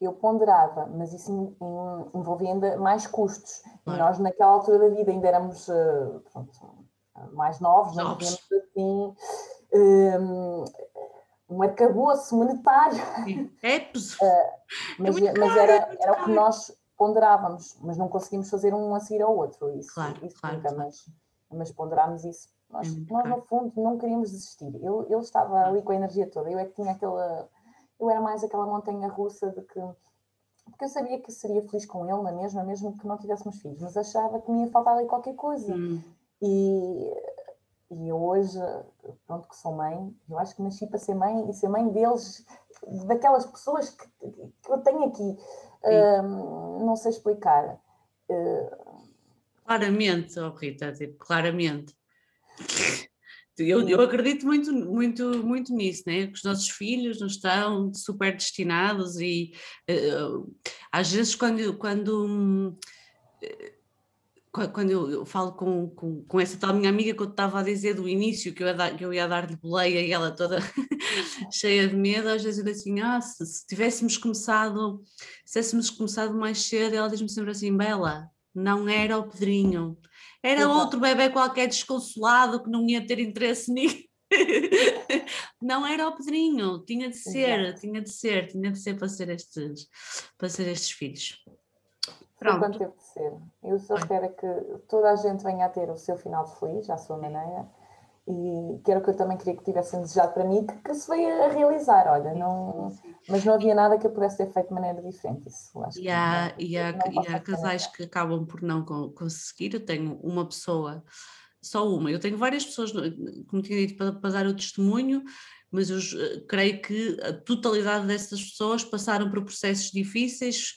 Eu ponderava, mas isso envolvia ainda mais custos. Claro. E nós, naquela altura da vida, ainda éramos uh, pronto, mais novos, novos. não tínhamos assim. Um arcabouço monetário. É, uh, mas, é mas era, é era o que nós ponderávamos, mas não conseguimos fazer um a seguir ao outro. Isso, claro, isso claro, nunca, claro. Mas, mas ponderámos isso. Nós, é nós no fundo, não queríamos desistir. Eu, eu estava ali com a energia toda, eu é que tinha aquela. Eu era mais aquela montanha russa de que. Porque eu sabia que seria feliz com ele na mesma, mesmo que não tivéssemos filhos, mas achava que me ia faltar ali qualquer coisa. Hum. E e hoje, pronto, que sou mãe, eu acho que nasci para ser mãe e ser mãe deles, daquelas pessoas que, que eu tenho aqui. Uh, não sei explicar. Uh... Claramente, oh Rita, tipo, claramente. Eu, eu, acredito muito, muito, muito nisso, né? que os nossos filhos não estão super destinados e uh, às vezes quando, quando uh, quando eu, eu falo com, com, com, essa tal minha amiga que eu estava a dizer do início, que eu ia, dar, que eu ia dar-lhe boleia e ela toda cheia de medo, às vezes eu digo assim, ah, se, se, tivéssemos começado, se tivéssemos começado mais cedo, ela diz-me sempre assim, Bela, não era o Pedrinho, era Exato. outro bebê qualquer desconsolado que não ia ter interesse nisso. não era o Pedrinho, tinha de ser, Exato. tinha de ser, tinha de ser para ser estes, para ser estes filhos. Pronto. Quando teve de ser. Eu só espero que toda a gente venha a ter o seu final feliz, à sua maneira, e que era o que eu também queria que tivessem desejado para mim, que, que se veio a realizar, olha, não, mas não havia nada que eu pudesse ter feito de maneira diferente. Isso, acho e, há, não, e, há, e há casais que acabam por não conseguir. Eu tenho uma pessoa, só uma, eu tenho várias pessoas, como tinha dito, para, para dar o testemunho, mas eu creio que a totalidade dessas pessoas passaram por processos difíceis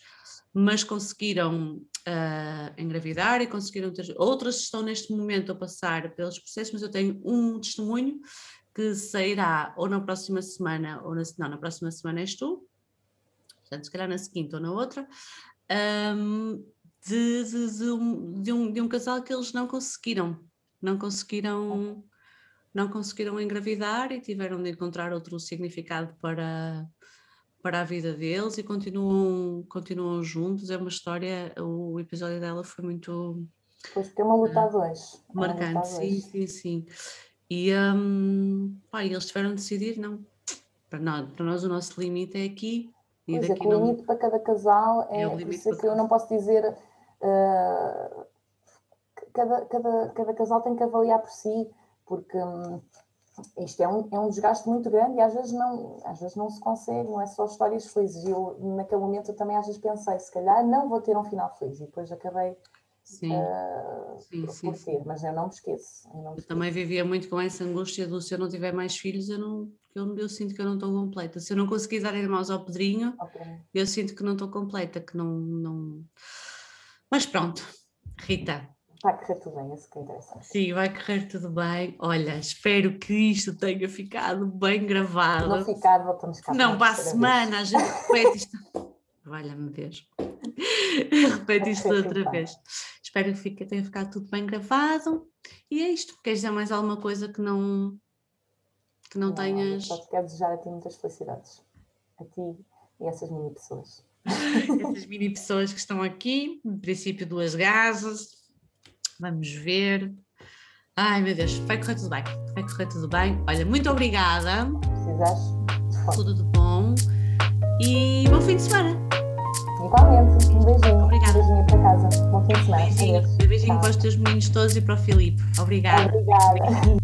mas conseguiram uh, engravidar e conseguiram ter. Outras estão neste momento a passar pelos processos, mas eu tenho um testemunho que sairá ou na próxima semana, ou na, não, na próxima semana és tu, portanto, se calhar na seguinte ou na outra, um, de, de, de, um, de, um, de um casal que eles não conseguiram, não conseguiram, não conseguiram engravidar e tiveram de encontrar outro significado para, para a vida deles e continuam, continuam juntos. É uma história, o episódio dela foi muito. Pois, porque é uma luta a dois. É marcante, sim, sim, sim. E um, pá, eles tiveram de decidir, não. Para nós, para nós o nosso limite é aqui. E pois é, que o não... limite para cada casal é, é o limite por isso é que eu não posso dizer. Uh, cada, cada, cada casal tem que avaliar por si, porque. Um, isto é um, é um desgaste muito grande e às vezes, não, às vezes não se consegue, não é só histórias felizes. E eu, naquele momento, eu também às vezes pensei, se calhar não vou ter um final feliz, e depois acabei sim. Uh, sim, por, sim, por ter, mas eu não me esqueço. Eu, me eu também vivia muito com essa angústia do se eu não tiver mais filhos, eu, não, eu, eu sinto que eu não estou completa. Se eu não conseguir dar irmãos ao Pedrinho, okay. eu sinto que não estou completa, que não, não. Mas pronto, Rita, Vai correr tudo bem, isso que interessa. Sim, vai correr tudo bem. Olha, espero que isto tenha ficado bem gravado. Não ficar, voltamos cá. Não, para a semana, vez. a gente repete isto. Valha-me Deus. repete isto outra vez. Espero que fique, tenha ficado tudo bem gravado. E é isto. Queres dizer mais alguma coisa que não, que não, não tenhas. Só te quero desejar a ti muitas felicidades. A ti e essas mini pessoas. essas mini pessoas que estão aqui, no princípio duas gases, Vamos ver. Ai meu Deus, vai correr tudo bem. Vai correr tudo bem. Olha, muito obrigada. Precisaste. Tudo de bom. E bom fim de semana. Igualmente, um beijinho. Obrigada. Um beijinho para casa. Bom fim de semana. Beijinho, beijinho para os teus meninos todos e para o Filipe. Obrigada. Obrigada.